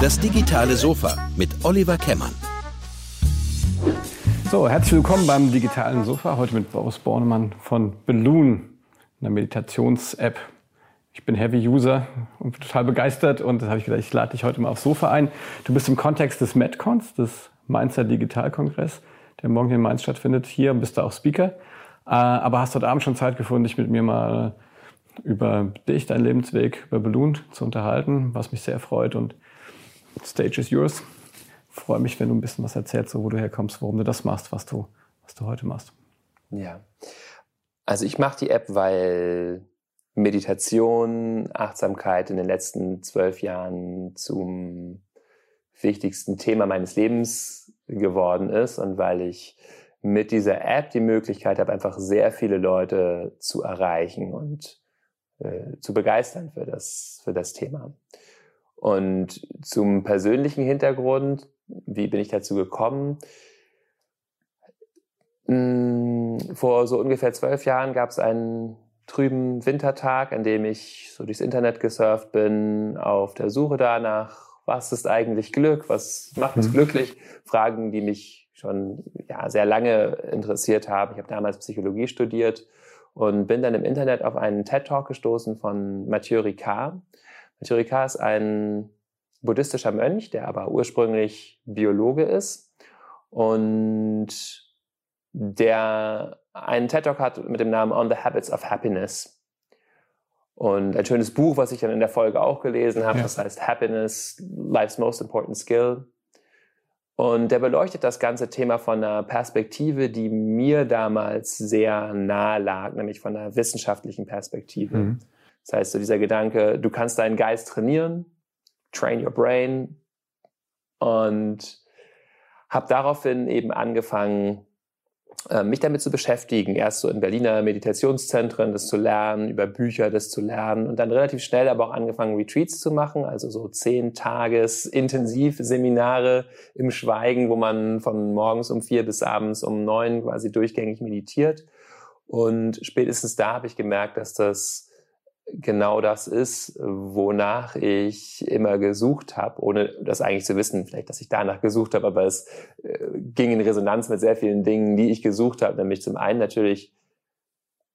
Das digitale Sofa mit Oliver Kemmern. So, herzlich willkommen beim digitalen Sofa. Heute mit Boris Bornemann von Balloon, einer Meditations-App. Ich bin Heavy-User und total begeistert und das habe ich gedacht, ich lade dich heute mal aufs Sofa ein. Du bist im Kontext des MedCons, des Mainzer Digitalkongress, der morgen in Mainz stattfindet, hier und bist da auch Speaker. Äh, aber hast heute Abend schon Zeit gefunden, dich mit mir mal über dich, deinen Lebensweg, über Balloon zu unterhalten, was mich sehr freut und Stage is yours. freue mich, wenn du ein bisschen was erzählst, so wo du herkommst, warum du das machst, was du, was du heute machst. Ja. Also ich mache die App, weil Meditation, Achtsamkeit in den letzten zwölf Jahren zum wichtigsten Thema meines Lebens geworden ist und weil ich mit dieser App die Möglichkeit habe, einfach sehr viele Leute zu erreichen und äh, zu begeistern für das, für das Thema. Und zum persönlichen Hintergrund, wie bin ich dazu gekommen? Hm, vor so ungefähr zwölf Jahren gab es einen trüben Wintertag, an dem ich so durchs Internet gesurft bin, auf der Suche danach, was ist eigentlich Glück, was macht es mhm. glücklich? Fragen, die mich schon ja, sehr lange interessiert haben. Ich habe damals Psychologie studiert und bin dann im Internet auf einen TED-Talk gestoßen von Mathieu Ricard. Mathieu Ricard ist ein buddhistischer Mönch, der aber ursprünglich Biologe ist und der einen TED-Talk hat mit dem Namen On the Habits of Happiness. Und ein schönes Buch, was ich dann in der Folge auch gelesen habe, ja. das heißt Happiness, Life's Most Important Skill. Und der beleuchtet das ganze Thema von einer Perspektive, die mir damals sehr nahe lag, nämlich von einer wissenschaftlichen Perspektive. Mhm. Das heißt, so dieser Gedanke, du kannst deinen Geist trainieren, train your brain und habe daraufhin eben angefangen, mich damit zu beschäftigen. Erst so in Berliner Meditationszentren, das zu lernen, über Bücher das zu lernen und dann relativ schnell aber auch angefangen, Retreats zu machen, also so zehn Tages Intensivseminare im Schweigen, wo man von morgens um vier bis abends um neun quasi durchgängig meditiert. Und spätestens da habe ich gemerkt, dass das genau das ist, wonach ich immer gesucht habe, ohne das eigentlich zu wissen, vielleicht, dass ich danach gesucht habe, aber es äh, ging in Resonanz mit sehr vielen Dingen, die ich gesucht habe, nämlich zum einen natürlich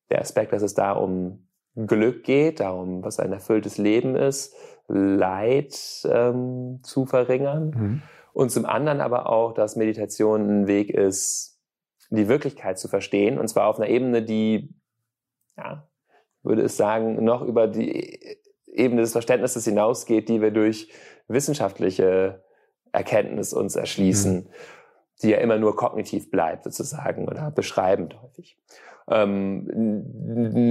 der Aspekt, dass es da um Glück geht, darum, was ein erfülltes Leben ist, Leid ähm, zu verringern. Mhm. und zum anderen aber auch, dass Meditation ein Weg ist, die Wirklichkeit zu verstehen. Und zwar auf einer Ebene, die ja, würde es sagen, noch über die Ebene des Verständnisses hinausgeht, die wir durch wissenschaftliche Erkenntnis uns erschließen, mhm. die ja immer nur kognitiv bleibt sozusagen oder beschreibend häufig. Ähm,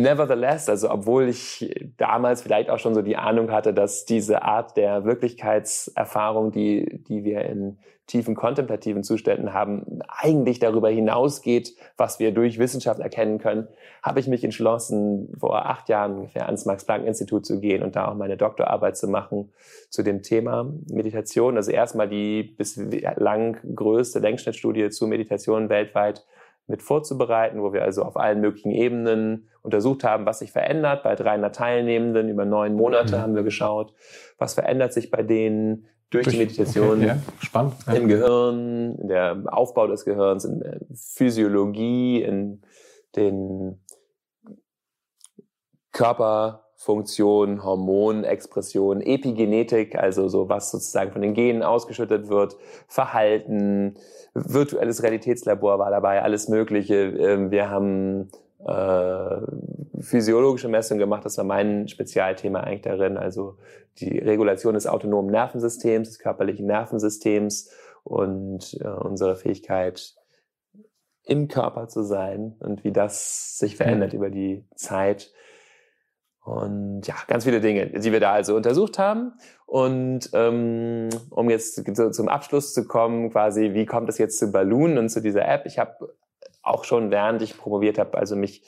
nevertheless, also obwohl ich damals vielleicht auch schon so die Ahnung hatte, dass diese Art der Wirklichkeitserfahrung, die, die wir in tiefen kontemplativen Zuständen haben, eigentlich darüber hinausgeht, was wir durch Wissenschaft erkennen können, habe ich mich entschlossen, vor acht Jahren ungefähr ans Max-Planck-Institut zu gehen und da auch meine Doktorarbeit zu machen zu dem Thema Meditation. Also erstmal die bislang größte Längsschnittstudie zu Meditation weltweit mit vorzubereiten, wo wir also auf allen möglichen Ebenen untersucht haben, was sich verändert. Bei 300 Teilnehmenden über neun Monate mhm. haben wir geschaut, was verändert sich bei denen durch, durch die Meditation okay, ja, spannend, ja. im Gehirn, in der Aufbau des Gehirns, in der Physiologie, in den Körperfunktionen, Hormonexpressionen, Epigenetik, also so was sozusagen von den Genen ausgeschüttet wird, Verhalten, virtuelles Realitätslabor war dabei, alles Mögliche. Ähm, wir haben äh, physiologische Messungen gemacht, das war mein Spezialthema eigentlich darin, also die Regulation des autonomen Nervensystems, des körperlichen Nervensystems und äh, unsere Fähigkeit im Körper zu sein und wie das sich verändert mhm. über die Zeit. Und ja, ganz viele Dinge, die wir da also untersucht haben. Und ähm, um jetzt zum Abschluss zu kommen, quasi, wie kommt es jetzt zu Balloon und zu dieser App? Ich habe auch schon während ich promoviert habe, also mich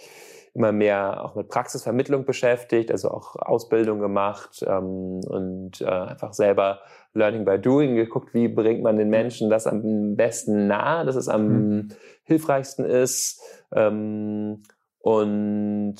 immer mehr auch mit Praxisvermittlung beschäftigt, also auch Ausbildung gemacht ähm, und äh, einfach selber Learning by Doing geguckt, wie bringt man den Menschen das am besten nahe, dass es am mhm. hilfreichsten ist. Ähm, und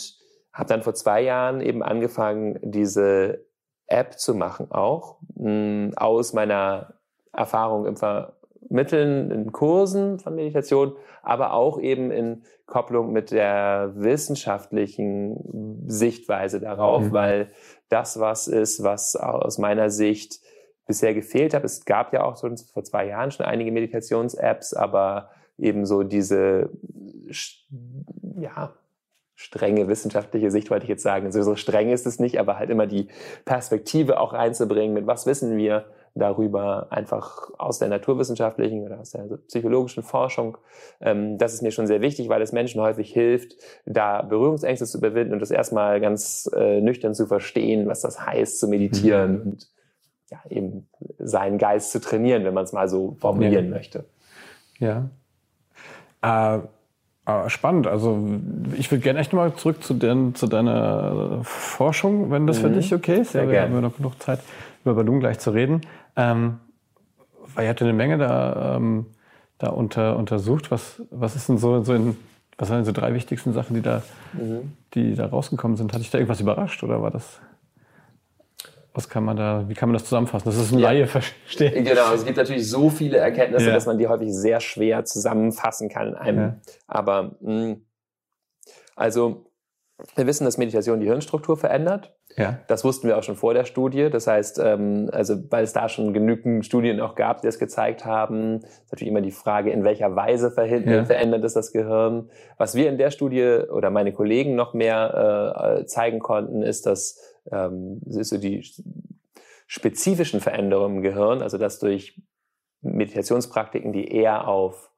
habe dann vor zwei Jahren eben angefangen, diese App zu machen, auch mh, aus meiner Erfahrung im Vermitteln in Kursen von Meditation, aber auch eben in Kopplung mit der wissenschaftlichen Sichtweise darauf, mhm. weil das was ist, was aus meiner Sicht bisher gefehlt hat. Es gab ja auch so vor zwei Jahren schon einige Meditations-Apps, aber eben so diese ja, strenge wissenschaftliche Sicht, wollte ich jetzt sagen. Also so streng ist es nicht, aber halt immer die Perspektive auch reinzubringen, mit was wissen wir darüber, einfach aus der naturwissenschaftlichen oder aus der psychologischen Forschung. Ähm, das ist mir schon sehr wichtig, weil es Menschen häufig hilft, da Berührungsängste zu überwinden und das erstmal ganz äh, nüchtern zu verstehen, was das heißt, zu meditieren mhm. und ja, eben seinen Geist zu trainieren, wenn man es mal so formulieren ja. möchte. Ja. Äh Ah, spannend. Also ich würde gerne echt nochmal zurück zu, den, zu deiner Forschung, wenn das mhm. für dich okay ist. Sehr ja, wir haben ja noch genug Zeit, über Ballon gleich zu reden. Ähm, weil ihr habt eine Menge da, ähm, da unter, untersucht. Was, was ist denn so, so in, was waren denn so drei wichtigsten Sachen, die da, mhm. die da rausgekommen sind? Hat dich da irgendwas überrascht oder war das? Was kann man da, wie kann man das zusammenfassen? Das ist ein ja. Laie verstehen. Genau, es gibt natürlich so viele Erkenntnisse, ja. dass man die häufig sehr schwer zusammenfassen kann in einem. Ja. Aber mh, hm, also wir wissen, dass Meditation die Hirnstruktur verändert. Ja. Das wussten wir auch schon vor der Studie. Das heißt, ähm, also weil es da schon genügend Studien auch gab, die das gezeigt haben, ist natürlich immer die Frage, in welcher Weise ja. verändert es das Gehirn. Was wir in der Studie oder meine Kollegen noch mehr äh, zeigen konnten, ist, dass ähm, so die spezifischen Veränderungen im Gehirn, also dass durch Meditationspraktiken, die eher auf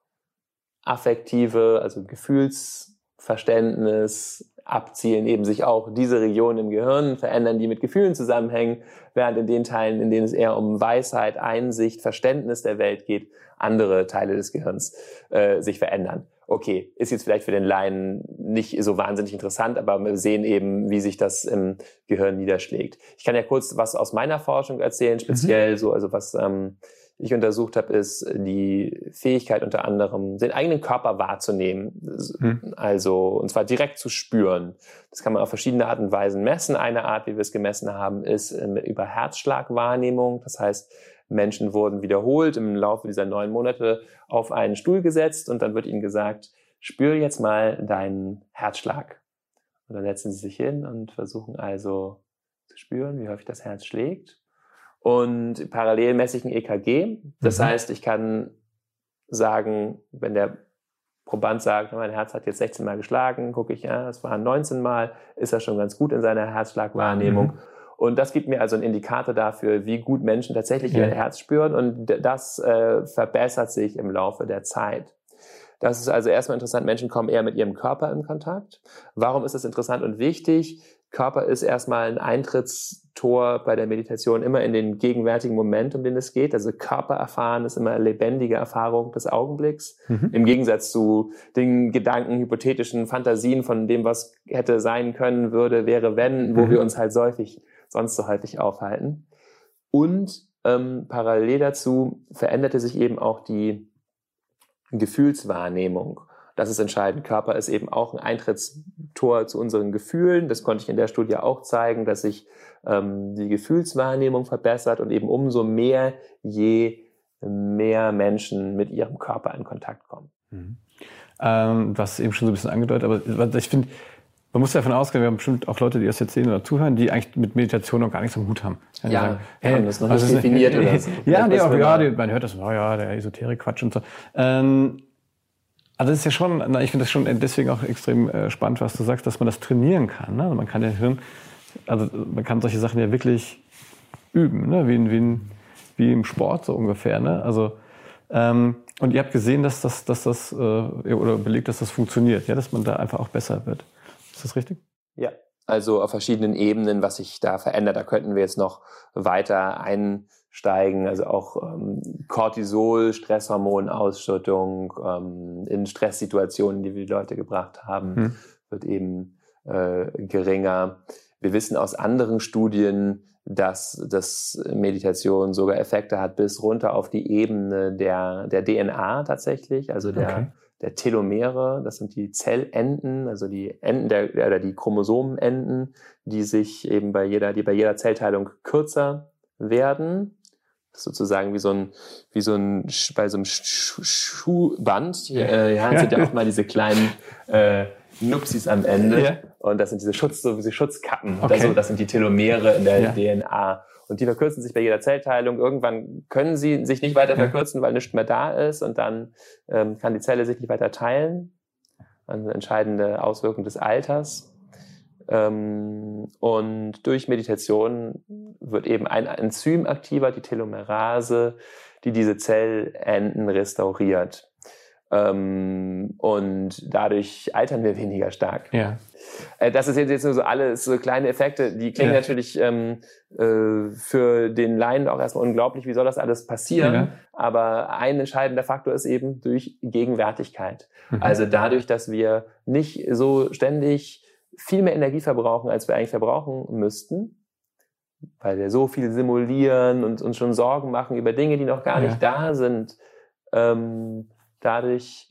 affektive, also Gefühlsverständnis abzielen, eben sich auch diese Regionen im Gehirn verändern, die mit Gefühlen zusammenhängen, während in den Teilen, in denen es eher um Weisheit, Einsicht, Verständnis der Welt geht, andere Teile des Gehirns äh, sich verändern okay, ist jetzt vielleicht für den Laien nicht so wahnsinnig interessant, aber wir sehen eben, wie sich das im Gehirn niederschlägt. Ich kann ja kurz was aus meiner Forschung erzählen, mhm. speziell mhm. so, also was ähm, ich untersucht habe, ist die Fähigkeit unter anderem, den eigenen Körper wahrzunehmen. Mhm. Also, und zwar direkt zu spüren. Das kann man auf verschiedene Arten und Weisen messen. Eine Art, wie wir es gemessen haben, ist ähm, über Herzschlagwahrnehmung. Das heißt, Menschen wurden wiederholt im Laufe dieser neun Monate auf einen Stuhl gesetzt und dann wird ihnen gesagt, spür jetzt mal deinen Herzschlag. Und dann setzen sie sich hin und versuchen also zu spüren, wie häufig das Herz schlägt. Und parallel messe ich ein EKG. Das mhm. heißt, ich kann sagen, wenn der Proband sagt, mein Herz hat jetzt 16 Mal geschlagen, gucke ich, ja, das waren 19 Mal, ist er schon ganz gut in seiner Herzschlagwahrnehmung. Mhm. Und das gibt mir also einen Indikator dafür, wie gut Menschen tatsächlich ja. ihr Herz spüren. Und das äh, verbessert sich im Laufe der Zeit. Das ist also erstmal interessant. Menschen kommen eher mit ihrem Körper in Kontakt. Warum ist das interessant und wichtig? Körper ist erstmal ein Eintrittstor bei der Meditation immer in den gegenwärtigen Moment, um den es geht. Also Körper erfahren ist immer eine lebendige Erfahrung des Augenblicks. Mhm. Im Gegensatz zu den Gedanken, hypothetischen Fantasien von dem, was hätte sein können, würde, wäre, wenn, wo mhm. wir uns halt häufig sonst so häufig aufhalten. Und ähm, parallel dazu veränderte sich eben auch die Gefühlswahrnehmung. Das ist entscheidend. Körper ist eben auch ein Eintrittstor zu unseren Gefühlen. Das konnte ich in der Studie auch zeigen, dass sich ähm, die Gefühlswahrnehmung verbessert und eben umso mehr, je mehr Menschen mit ihrem Körper in Kontakt kommen. Mhm. Ähm, was eben schon so ein bisschen angedeutet, aber ich finde, man muss davon ausgehen, wir haben bestimmt auch Leute, die das jetzt sehen oder zuhören, die eigentlich mit Meditation noch gar nichts am Hut haben. Ja, ja sagen, hey, haben das noch nicht definiert oder so. Ja, nee, auch, ja, die, man hört das, oh ja, der Esoterik-Quatsch und so. Ähm, also das ist ja schon, na, ich finde das schon deswegen auch extrem äh, spannend, was du sagst, dass man das trainieren kann. Ne? Also man kann ja Hirn, also man kann solche Sachen ja wirklich üben, ne? wie, in, wie, in, wie im Sport so ungefähr. Ne? Also ähm, und ihr habt gesehen, dass das, dass das äh, oder belegt, dass das funktioniert, ja, dass man da einfach auch besser wird. Ist das richtig? Ja, also auf verschiedenen Ebenen, was sich da verändert. Da könnten wir jetzt noch weiter einsteigen. Also auch ähm, Cortisol, Stresshormonausschüttung ähm, in Stresssituationen, die wir die Leute gebracht haben, hm. wird eben äh, geringer. Wir wissen aus anderen Studien, dass das Meditation sogar Effekte hat bis runter auf die Ebene der, der DNA tatsächlich, also der, okay der Telomere, das sind die Zellenden, also die Enden der, oder die Chromosomenenden, die sich eben bei jeder, die bei jeder Zellteilung kürzer werden. Das ist sozusagen wie so ein, wie so ein, bei so einem Schuhband. Äh, ja, sind ja auch mal diese kleinen äh, Nupsis am Ende. Ja. Und das sind diese Schutz, so diese Schutzkappen. Okay. Also, das sind die Telomere in der ja. DNA. Und die verkürzen sich bei jeder Zellteilung. Irgendwann können sie sich nicht weiter verkürzen, weil nichts mehr da ist. Und dann ähm, kann die Zelle sich nicht weiter teilen. Eine entscheidende Auswirkung des Alters. Ähm, und durch Meditation wird eben ein Enzym aktiver, die Telomerase, die diese Zellenden restauriert. Ähm, und dadurch altern wir weniger stark. Ja. Äh, das ist jetzt, jetzt nur so alles so kleine Effekte, die klingen ja. natürlich ähm, äh, für den Laien auch erstmal unglaublich, wie soll das alles passieren? Ja. Aber ein entscheidender Faktor ist eben durch Gegenwärtigkeit. Mhm. Also dadurch, dass wir nicht so ständig viel mehr Energie verbrauchen, als wir eigentlich verbrauchen müssten, weil wir so viel simulieren und uns schon Sorgen machen über Dinge, die noch gar ja. nicht da sind. Ähm, dadurch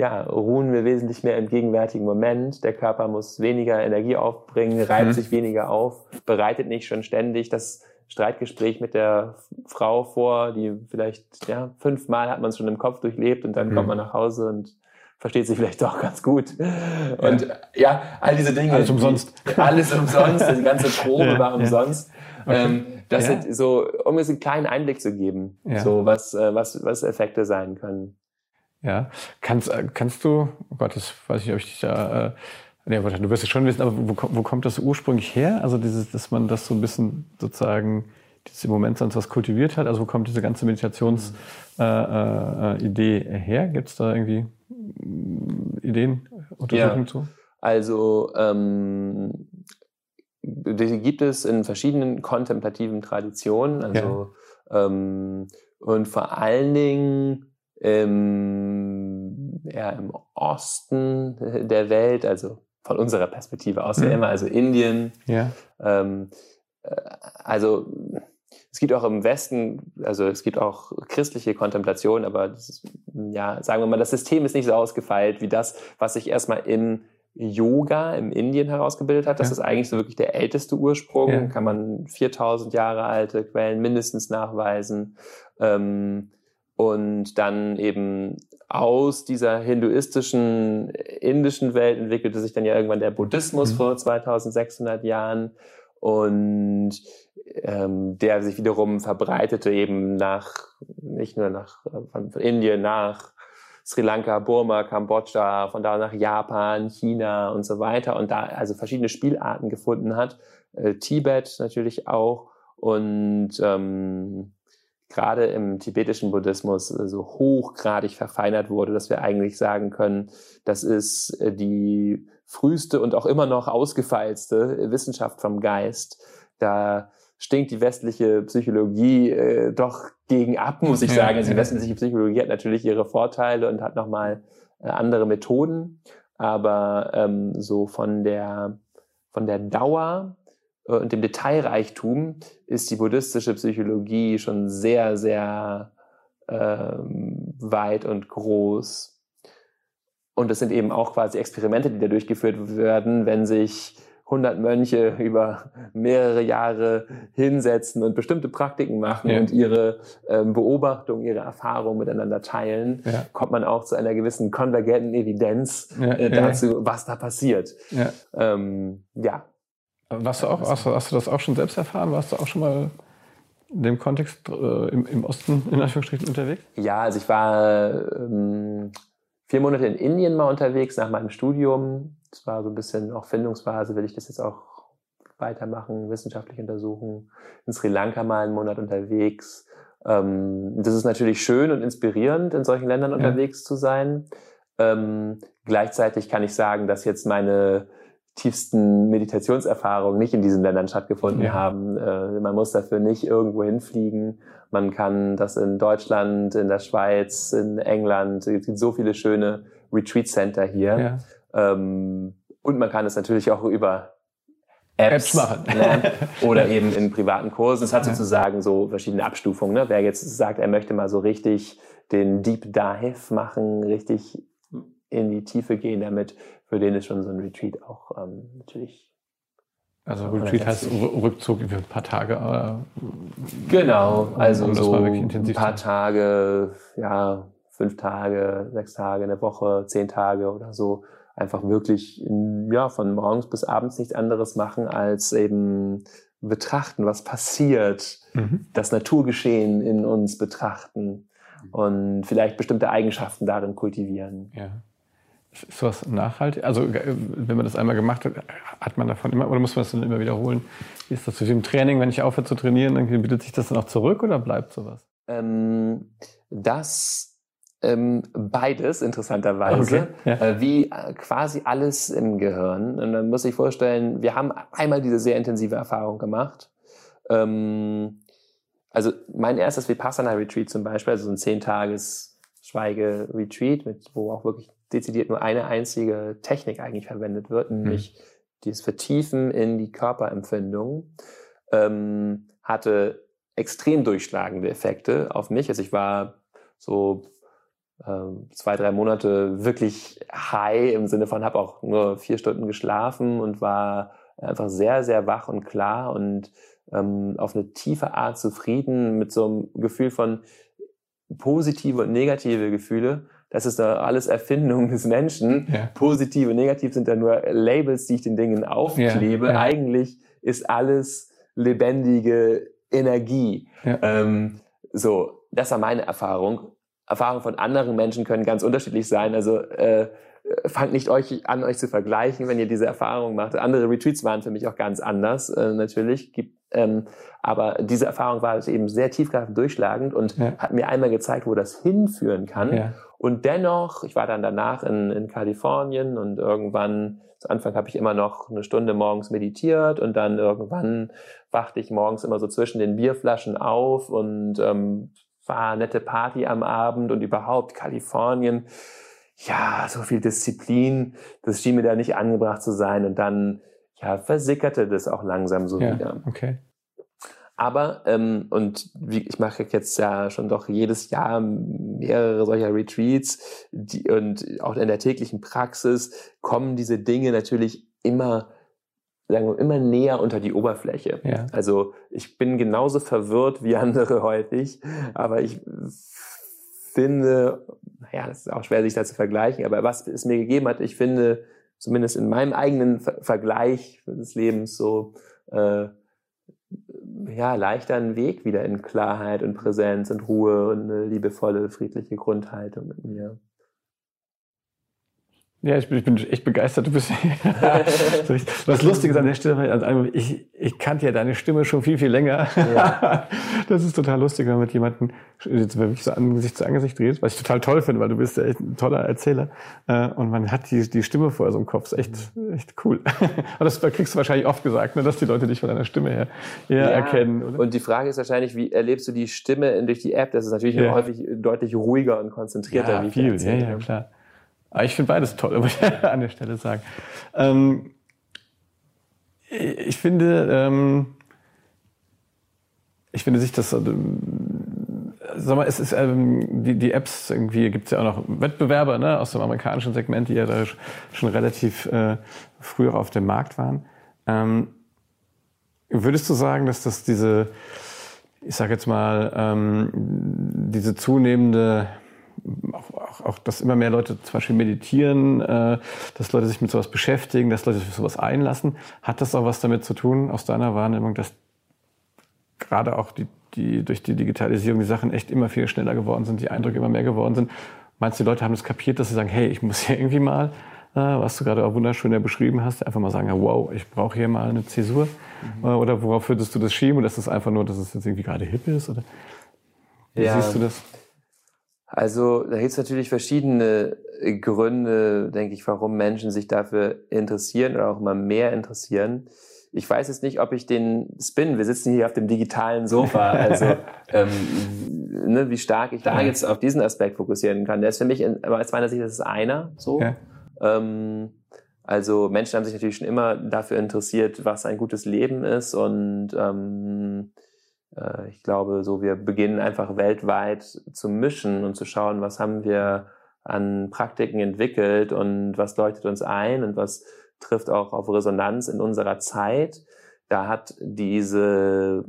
ja, ruhen wir wesentlich mehr im gegenwärtigen Moment. Der Körper muss weniger Energie aufbringen, reibt mhm. sich weniger auf, bereitet nicht schon ständig das Streitgespräch mit der Frau vor, die vielleicht ja fünfmal hat man es schon im Kopf durchlebt und dann mhm. kommt man nach Hause und versteht sich vielleicht doch ganz gut. Und ja, ja all diese Dinge. Alles umsonst. Die, alles umsonst, die ganze Probe ja, war umsonst. Okay. Ähm, das sind so, um es einen kleinen Einblick zu geben, so was, äh, was, was Effekte sein können. Ja, kannst, äh, kannst du, oh Gott, das weiß ich nicht, ob ich dich da, äh, nee, du wirst es schon wissen, aber wo, wo kommt das ursprünglich her? Also dieses, dass man das so ein bisschen sozusagen, dieses im Moment sonst was kultiviert hat, also wo kommt diese ganze Meditationsidee äh, äh, her? Gibt es da irgendwie mm, Ideen, Untersuchungen ja. zu? Also ähm, die gibt es in verschiedenen kontemplativen Traditionen, also ja. ähm, und vor allen Dingen im, ja, im Osten der Welt, also von unserer Perspektive aus mhm. ja immer, also Indien. Ja. Ähm, äh, also es gibt auch im Westen, also es gibt auch christliche Kontemplation, aber ist, ja, sagen wir mal, das System ist nicht so ausgefeilt wie das, was sich erstmal im Yoga im Indien herausgebildet hat. Das ja. ist eigentlich so wirklich der älteste Ursprung. Ja. Kann man 4000 Jahre alte Quellen mindestens nachweisen. Ähm, und dann eben aus dieser hinduistischen, indischen Welt entwickelte sich dann ja irgendwann der Buddhismus mhm. vor 2600 Jahren und ähm, der sich wiederum verbreitete eben nach, nicht nur nach von, von Indien, nach Sri Lanka, Burma, Kambodscha, von da nach Japan, China und so weiter und da also verschiedene Spielarten gefunden hat. Äh, Tibet natürlich auch und ähm, gerade im tibetischen Buddhismus so hochgradig verfeinert wurde, dass wir eigentlich sagen können, das ist äh, die früheste und auch immer noch ausgefeilste Wissenschaft vom Geist. Da stinkt die westliche Psychologie äh, doch gegen ab, muss ich sagen. Also die westliche Psychologie hat natürlich ihre Vorteile und hat nochmal äh, andere Methoden, aber ähm, so von der von der Dauer äh, und dem Detailreichtum ist die buddhistische Psychologie schon sehr, sehr ähm, weit und groß. Und es sind eben auch quasi Experimente, die da durchgeführt werden, wenn sich 100 Mönche über mehrere Jahre hinsetzen und bestimmte Praktiken machen ja. und ihre ähm, Beobachtung, ihre Erfahrung miteinander teilen, ja. kommt man auch zu einer gewissen konvergenten Evidenz ja. äh, dazu, was da passiert. Ja. Ähm, ja, warst du auch, hast du, hast du das auch schon selbst erfahren? Warst du auch schon mal in dem Kontext äh, im, im Osten in Anführungsstrichen unterwegs? Ja, also ich war ähm, vier Monate in Indien mal unterwegs nach meinem Studium. Das war so ein bisschen auch Findungsphase, will ich das jetzt auch weitermachen, wissenschaftlich untersuchen. In Sri Lanka mal einen Monat unterwegs. Ähm, das ist natürlich schön und inspirierend, in solchen Ländern ja. unterwegs zu sein. Ähm, gleichzeitig kann ich sagen, dass jetzt meine tiefsten Meditationserfahrungen nicht in diesen Ländern stattgefunden ja. haben. Äh, man muss dafür nicht irgendwo hinfliegen. Man kann das in Deutschland, in der Schweiz, in England. Es gibt so viele schöne Retreat Center hier. Ja. Ähm, und man kann es natürlich auch über Apps, Apps machen. Ne? Oder eben in privaten Kursen. Es hat sozusagen so verschiedene Abstufungen. Ne? Wer jetzt sagt, er möchte mal so richtig den Deep Dive machen, richtig in die Tiefe gehen damit, für den ist schon so ein Retreat auch ähm, natürlich. Also Retreat heißt Rückzug für ein paar Tage. Äh, genau, also um so ein paar Tage, ja, fünf Tage, sechs Tage, eine Woche, zehn Tage oder so. Einfach wirklich ja, von morgens bis abends nichts anderes machen, als eben betrachten, was passiert, mhm. das Naturgeschehen in uns betrachten und vielleicht bestimmte Eigenschaften darin kultivieren. Ja. Ist sowas nachhaltig? Also wenn man das einmal gemacht hat, hat man davon immer, oder muss man das dann immer wiederholen? Wie ist das wie im Training, wenn ich aufhöre zu trainieren, dann bietet sich das dann auch zurück oder bleibt sowas? Ähm, das ähm, beides, interessanterweise, okay, ja. äh, wie äh, quasi alles im Gehirn. Und dann muss ich vorstellen, wir haben einmal diese sehr intensive Erfahrung gemacht. Ähm, also mein erstes Vipassana-Retreat zum Beispiel, also so ein zehntages Schweige-Retreat, wo auch wirklich dezidiert nur eine einzige Technik eigentlich verwendet wird, mhm. nämlich mhm. dieses Vertiefen in die Körperempfindung, ähm, hatte extrem durchschlagende Effekte auf mich. Also ich war so ähm, zwei, drei Monate wirklich high im Sinne von, habe auch nur vier Stunden geschlafen und war einfach sehr, sehr wach und klar und ähm, auf eine tiefe Art zufrieden mit so einem Gefühl von positive und negative Gefühle das ist da alles Erfindung des Menschen. Ja. Positiv und negativ sind da nur Labels, die ich den Dingen aufklebe. Ja, ja. Eigentlich ist alles lebendige Energie. Ähm, so, das war meine Erfahrung. Erfahrungen von anderen Menschen können ganz unterschiedlich sein. Also äh, fangt nicht euch an, euch zu vergleichen, wenn ihr diese Erfahrung macht. Andere Retreats waren für mich auch ganz anders, äh, natürlich. Gibt, ähm, aber diese Erfahrung war eben sehr tiefgreifend durchschlagend und ja. hat mir einmal gezeigt, wo das hinführen kann. Ja. Und dennoch, ich war dann danach in, in Kalifornien und irgendwann, zu Anfang habe ich immer noch eine Stunde morgens meditiert und dann irgendwann wachte ich morgens immer so zwischen den Bierflaschen auf und ähm, war nette Party am Abend und überhaupt Kalifornien. Ja, so viel Disziplin, das schien mir da nicht angebracht zu sein und dann ja, versickerte das auch langsam so ja, wieder. Okay. Aber, ähm, und wie, ich mache jetzt ja schon doch jedes Jahr mehrere solcher Retreats die, und auch in der täglichen Praxis kommen diese Dinge natürlich immer, sagen wir, immer näher unter die Oberfläche. Ja. Also ich bin genauso verwirrt wie andere häufig, aber ich finde, naja, das ist auch schwer, sich da zu vergleichen, aber was es mir gegeben hat, ich finde, zumindest in meinem eigenen Ver Vergleich des Lebens so, äh, ja, leichter einen Weg wieder in Klarheit und Präsenz und Ruhe und eine liebevolle, friedliche Grundhaltung mit mir. Ja, ich bin, ich bin echt begeistert. Du bist was Lustiges an der Stelle. Also ich, ich kannte ja deine Stimme schon viel, viel länger. Ja. Das ist total lustig, wenn man mit jemandem jetzt wirklich so Angesicht zu Angesicht redet, was ich total toll finde, weil du bist ja echt ein toller Erzähler. Äh, und man hat die, die Stimme vorher so im Kopf. Das ist echt, echt cool. Und das kriegst du wahrscheinlich oft gesagt, ne, dass die Leute dich von deiner Stimme her eher ja. erkennen. Oder? Und die Frage ist wahrscheinlich, wie erlebst du die Stimme durch die App? Das ist natürlich ja. häufig deutlich ruhiger und konzentrierter. Ja, viel. Ja, ja, klar. Aber ich finde beides toll, muss ich an der Stelle sagen. Ähm, ich finde, ähm, ich finde sich das, ähm, sag mal, es ist, ähm, die, die Apps irgendwie, gibt es ja auch noch Wettbewerber ne, aus dem amerikanischen Segment, die ja da schon relativ äh, früher auf dem Markt waren. Ähm, würdest du sagen, dass das diese, ich sage jetzt mal, ähm, diese zunehmende auch, auch, auch, dass immer mehr Leute zum Beispiel meditieren, äh, dass Leute sich mit sowas beschäftigen, dass Leute sich für sowas einlassen. Hat das auch was damit zu tun, aus deiner Wahrnehmung, dass gerade auch die, die, durch die Digitalisierung die Sachen echt immer viel schneller geworden sind, die Eindrücke immer mehr geworden sind? Meinst du, die Leute haben das kapiert, dass sie sagen, hey, ich muss hier irgendwie mal, äh, was du gerade auch wunderschön ja beschrieben hast, einfach mal sagen, wow, ich brauche hier mal eine Zäsur? Mhm. Äh, oder worauf würdest du das schieben? Oder ist das einfach nur, dass es jetzt irgendwie gerade hip ist? Oder wie ja. siehst du das? Also da gibt es natürlich verschiedene äh, Gründe, denke ich, warum Menschen sich dafür interessieren oder auch immer mehr interessieren. Ich weiß jetzt nicht, ob ich den Spin, wir sitzen hier auf dem digitalen Sofa, also ähm, ne, wie stark ich da jetzt auf diesen Aspekt fokussieren kann. Der ist für mich, in, aus meiner Sicht, das ist einer so. Ja. Ähm, also Menschen haben sich natürlich schon immer dafür interessiert, was ein gutes Leben ist und ähm, äh, ich glaube, so wir beginnen einfach weltweit zu mischen und zu schauen, was haben wir an Praktiken entwickelt und was leuchtet uns ein und was trifft auch auf Resonanz in unserer Zeit. Da hat diese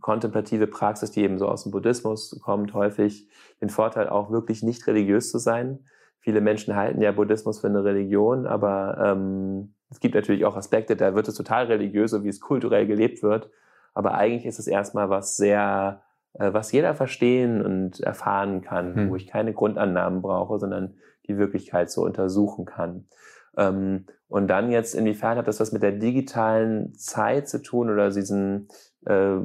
kontemplative Praxis, die eben so aus dem Buddhismus kommt, häufig den Vorteil auch wirklich nicht religiös zu sein. Viele Menschen halten ja Buddhismus für eine Religion, aber ähm, es gibt natürlich auch Aspekte, da wird es total religiös, so wie es kulturell gelebt wird. Aber eigentlich ist es erstmal was sehr, äh, was jeder verstehen und erfahren kann, hm. wo ich keine Grundannahmen brauche, sondern die Wirklichkeit so untersuchen kann. Ähm, und dann jetzt, inwiefern hat das was mit der digitalen Zeit zu tun oder diesen, äh,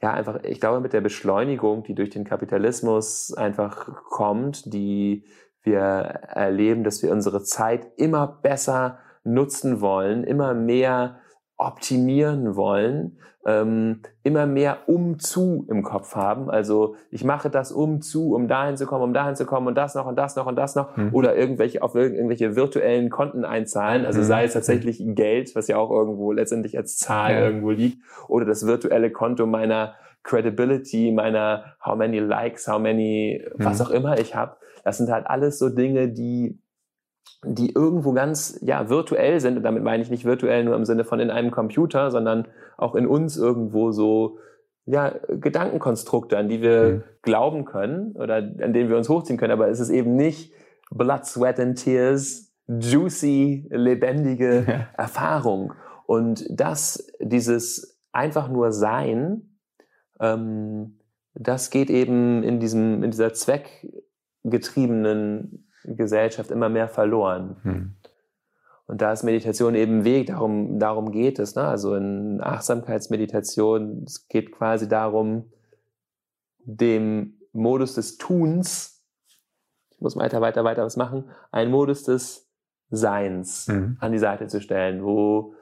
ja, einfach, ich glaube, mit der Beschleunigung, die durch den Kapitalismus einfach kommt, die wir erleben, dass wir unsere Zeit immer besser nutzen wollen, immer mehr optimieren wollen, ähm, immer mehr um zu im Kopf haben. Also ich mache das um zu, um dahin zu kommen, um dahin zu kommen und das noch und das noch und das noch mhm. oder irgendwelche auf irgendwelche virtuellen Konten einzahlen. Also mhm. sei es tatsächlich Geld, was ja auch irgendwo letztendlich als Zahl ja. irgendwo liegt, oder das virtuelle Konto meiner Credibility, meiner how many likes, how many was auch immer ich habe. Das sind halt alles so Dinge, die die irgendwo ganz ja virtuell sind und damit meine ich nicht virtuell nur im Sinne von in einem Computer, sondern auch in uns irgendwo so ja Gedankenkonstrukte, an die wir mhm. glauben können oder an denen wir uns hochziehen können, aber es ist eben nicht Blood, Sweat and Tears, juicy, lebendige ja. Erfahrung und das dieses einfach nur Sein, ähm, das geht eben in diesem in dieser zweckgetriebenen Gesellschaft immer mehr verloren. Hm. Und da ist Meditation eben ein Weg, darum, darum geht es. Ne? Also in Achtsamkeitsmeditation, es geht quasi darum, dem Modus des Tuns, ich muss weiter, weiter, weiter was machen, einen Modus des Seins mhm. an die Seite zu stellen, wo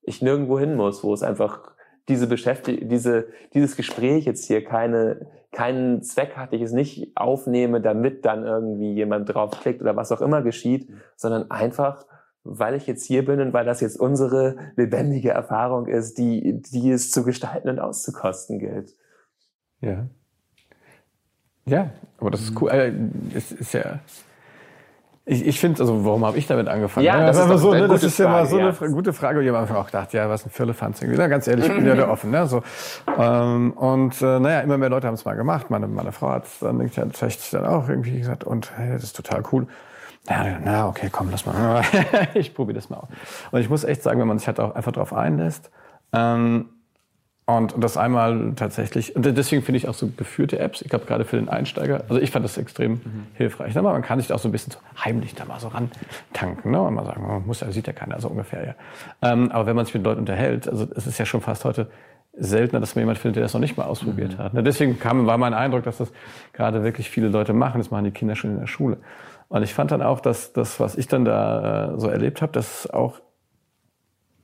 ich nirgendwo hin muss, wo es einfach diese Beschäftigung, diese, dieses Gespräch jetzt hier keine, keinen Zweck hat, ich es nicht aufnehme, damit dann irgendwie jemand draufklickt oder was auch immer geschieht, sondern einfach, weil ich jetzt hier bin und weil das jetzt unsere lebendige Erfahrung ist, die, die es zu gestalten und auszukosten gilt. Ja. Ja, aber das ist cool. Äh, es ist ja, ich, ich finde, also warum habe ich damit angefangen? Ja, das, ist, so, ne, das ist ja mal so eine gute Frage. Ich habe einfach auch gedacht, ja, was ein Firlefanz irgendwie. Na, ganz ehrlich, ich bin ja da offen. Ne, so. Ähm, und äh, naja, immer mehr Leute haben es mal gemacht. Meine, meine Frau hat es dann tatsächlich dann auch irgendwie gesagt, und hey, das ist total cool. Ja, na, okay, komm, lass mal. ich probiere das mal aus. Und ich muss echt sagen, wenn man sich halt auch einfach drauf einlässt, ähm, und das einmal tatsächlich, und deswegen finde ich auch so geführte Apps, ich glaube gerade für den Einsteiger, also ich fand das extrem mhm. hilfreich. Ne? Man kann sich da auch so ein bisschen so heimlich da mal so rantanken. Ne? Und mal sagen, man muss ja, sieht ja keiner so ungefähr. Ja. Ähm, aber wenn man sich mit Leuten unterhält, also es ist ja schon fast heute seltener, dass man jemand findet, der das noch nicht mal ausprobiert mhm. hat. Ne? Deswegen kam, war mein Eindruck, dass das gerade wirklich viele Leute machen. Das machen die Kinder schon in der Schule. Und ich fand dann auch, dass das, was ich dann da äh, so erlebt habe, dass auch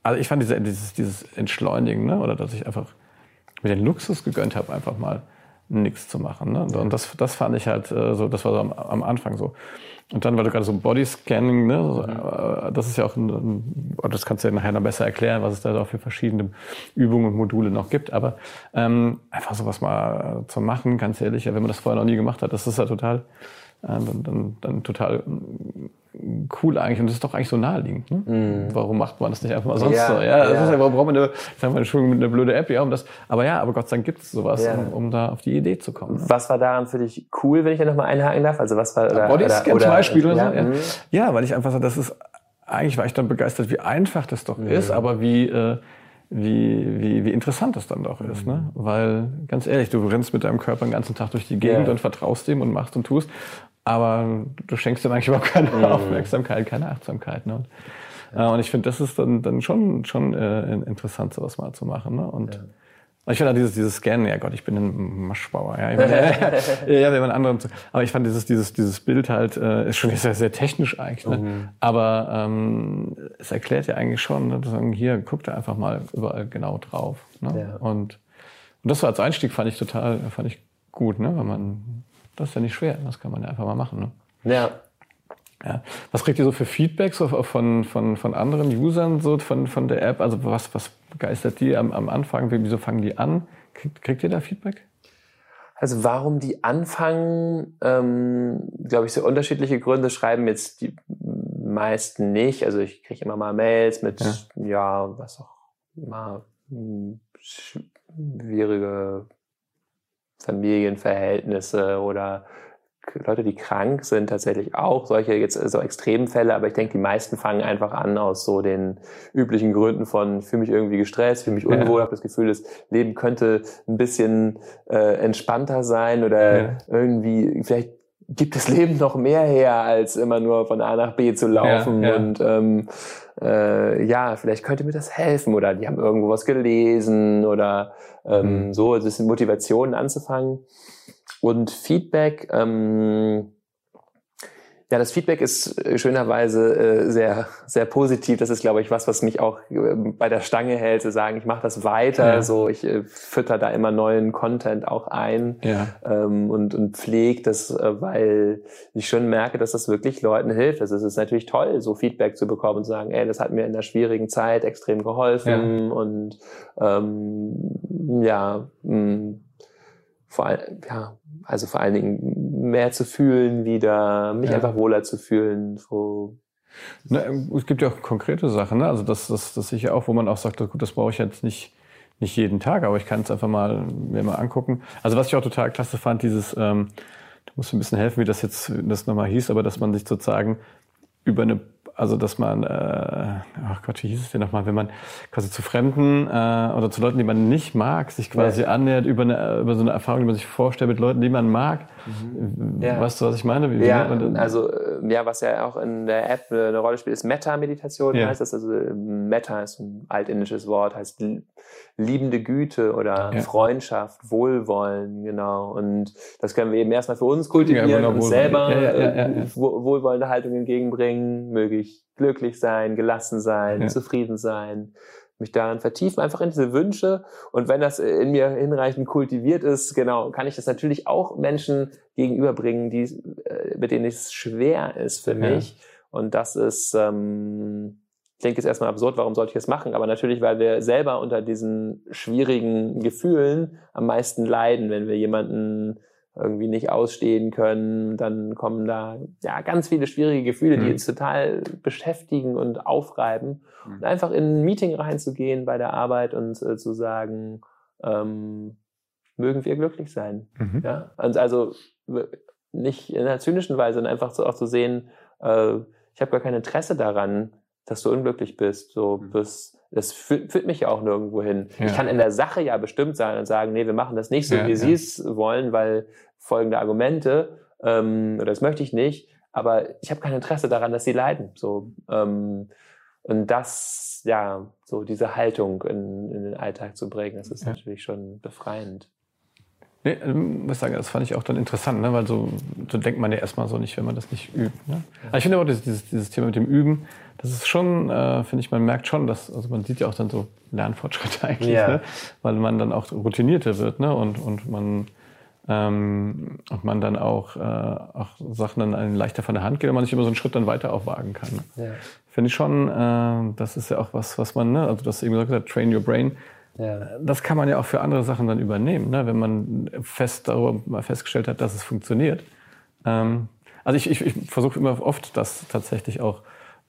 also ich fand diese, dieses, dieses Entschleunigen, ne? oder dass ich einfach mir den Luxus gegönnt habe, einfach mal nichts zu machen. Ne? Und das, das fand ich halt äh, so, das war so am, am Anfang so. Und dann, weil du gerade so Bodyscanning, ne, mhm. das ist ja auch, ein, das kannst du ja nachher noch besser erklären, was es da auch für verschiedene Übungen und Module noch gibt. Aber ähm, einfach sowas mal zu machen, ganz ehrlich, ja, wenn man das vorher noch nie gemacht hat, das ist ja total, äh, dann, dann, dann total cool eigentlich und das ist doch eigentlich so naheliegend. Ne? Mm. Warum macht man das nicht einfach mal sonst ja, so? Ja, das ja. ist ja, warum braucht man eine, sagen wir, Entschuldigung, mit einer blöde App, ja, um das, aber ja, aber Gott sei Dank gibt es sowas, ja. um, um, da auf die Idee zu kommen. Ne? Was war daran für dich cool, wenn ich da nochmal einhaken darf? Also was war, oder, Bodyscan oder, zum Beispiel oder, oder so, ja. Mhm. ja, weil ich einfach so, das ist, eigentlich war ich dann begeistert, wie einfach das doch mhm. ist, aber wie, äh, wie, wie, wie interessant das dann doch ist. Ne? Mhm. Weil, ganz ehrlich, du rennst mit deinem Körper den ganzen Tag durch die Gegend yeah. und vertraust dem und machst und tust aber du schenkst ihm eigentlich überhaupt keine mhm. Aufmerksamkeit, keine Achtsamkeit. Ne? Und, ja. äh, und ich finde, das ist dann, dann schon, schon äh, interessant, sowas mal zu machen. Ne? Und ja. Ich finde auch dieses, dieses Scannen, ja Gott, ich bin ein Maschbauer, ja. Ich meine, ja, wenn man anderen, aber ich fand dieses, dieses, dieses Bild halt, äh, ist schon sehr, sehr technisch eigentlich, ne? Mhm. Aber ähm, es erklärt ja eigentlich schon, ne, sagen, hier, guck da einfach mal überall genau drauf. Ne? Ja. Und, und das war als Einstieg fand ich total, fand ich gut, ne? Weil man das ist ja nicht schwer, das kann man ja einfach mal machen. Ne? Ja. Ja. Was kriegt ihr so für Feedbacks von, von, von anderen Usern so von, von der App? Also was, was begeistert die am, am Anfang? Wieso fangen die an? Kriegt, kriegt ihr da Feedback? Also warum die anfangen, ähm, glaube ich, so unterschiedliche Gründe schreiben jetzt die meisten nicht. Also ich kriege immer mal Mails mit, ja, ja was auch immer, schwierige Familienverhältnisse oder Leute, die krank sind, tatsächlich auch solche jetzt so Extremfälle, aber ich denke, die meisten fangen einfach an aus so den üblichen Gründen von fühle mich irgendwie gestresst, fühle mich unwohl, ja. habe das Gefühl, das Leben könnte ein bisschen äh, entspannter sein oder ja. irgendwie vielleicht gibt das Leben noch mehr her, als immer nur von A nach B zu laufen ja, und ähm, äh, ja, vielleicht könnte mir das helfen oder die haben irgendwo was gelesen oder ähm, mhm. so, das sind Motivationen anzufangen. Und Feedback, ähm, ja, das Feedback ist äh, schönerweise äh, sehr, sehr positiv. Das ist, glaube ich, was, was mich auch äh, bei der Stange hält, zu sagen, ich mache das weiter. Ja. So, ich äh, fütter da immer neuen Content auch ein ja. ähm, und, und pflege das, äh, weil ich schon merke, dass das wirklich Leuten hilft. Also es ist natürlich toll, so Feedback zu bekommen und zu sagen, ey, das hat mir in der schwierigen Zeit extrem geholfen ja. und ähm, ja, mh, mm, vor allem, ja, also vor allen Dingen mehr zu fühlen wieder, mich ja. einfach wohler zu fühlen, so. Na, es gibt ja auch konkrete Sachen, ne? Also das, das, das sicher auch, wo man auch sagt, gut, das brauche ich jetzt nicht, nicht jeden Tag, aber ich kann es einfach mal mir mal angucken. Also was ich auch total klasse fand, dieses, ähm, du musst ein bisschen helfen, wie das jetzt das nochmal hieß, aber dass man sich sozusagen über eine also dass man, äh, ach Gott, wie hieß es denn nochmal, wenn man quasi zu Fremden äh, oder zu Leuten, die man nicht mag, sich quasi ja. annähert über, eine, über so eine Erfahrung, die man sich vorstellt mit Leuten, die man mag. Mhm. Ja. Weißt du, was ich meine? Wie, ja, also äh, ja, was ja auch in der App eine Rolle spielt, ist Meta-Meditation ja. heißt das. Also Meta ist ein altindisches Wort, heißt liebende Güte oder ja. Freundschaft, Wohlwollen, genau. Und das können wir eben erstmal für uns kultivieren ja, und selber äh, wohlwollende Haltung entgegenbringen, möge ich glücklich sein, gelassen sein, zufrieden sein mich daran vertiefen, einfach in diese Wünsche. Und wenn das in mir hinreichend kultiviert ist, genau, kann ich das natürlich auch Menschen gegenüberbringen, die, äh, mit denen es schwer ist für mich. Und das ist, ähm, klingt jetzt erstmal absurd, warum sollte ich das machen? Aber natürlich, weil wir selber unter diesen schwierigen Gefühlen am meisten leiden, wenn wir jemanden irgendwie nicht ausstehen können, dann kommen da ja ganz viele schwierige Gefühle, mhm. die uns total beschäftigen und aufreiben. Mhm. Und einfach in ein Meeting reinzugehen bei der Arbeit und äh, zu sagen, ähm, mögen wir glücklich sein. Mhm. Ja? Und also nicht in einer zynischen Weise, sondern einfach so auch zu sehen, äh, ich habe gar kein Interesse daran, dass du unglücklich bist. So mhm. bis, das führt, führt mich ja auch nirgendwo hin. Ja. Ich kann in der Sache ja bestimmt sein und sagen, nee, wir machen das nicht so, ja, wie ja. sie es wollen, weil folgende Argumente, ähm, oder das möchte ich nicht, aber ich habe kein Interesse daran, dass sie leiden. So, ähm, und das, ja, so diese Haltung in, in den Alltag zu bringen, das ist natürlich schon befreiend. Nee, ähm, muss sagen, das fand ich auch dann interessant, ne? weil so, so denkt man ja erstmal so nicht, wenn man das nicht übt. Ne? Aber ich finde auch dieses, dieses Thema mit dem Üben, das ist schon, äh, finde ich, man merkt schon, dass, also man sieht ja auch dann so Lernfortschritte eigentlich, ja. ne? weil man dann auch routinierter wird ne? und, und man ähm, und man dann auch, äh, auch Sachen dann einen leichter von der Hand geht und man sich immer so einen Schritt dann weiter auch wagen kann. Ne? Ja. Finde ich schon, äh, das ist ja auch was, was man, ne? also das eben gesagt, train your brain, ja. Das kann man ja auch für andere Sachen dann übernehmen, ne? wenn man fest darüber mal festgestellt hat, dass es funktioniert. Ähm, also ich, ich, ich versuche immer oft das tatsächlich auch,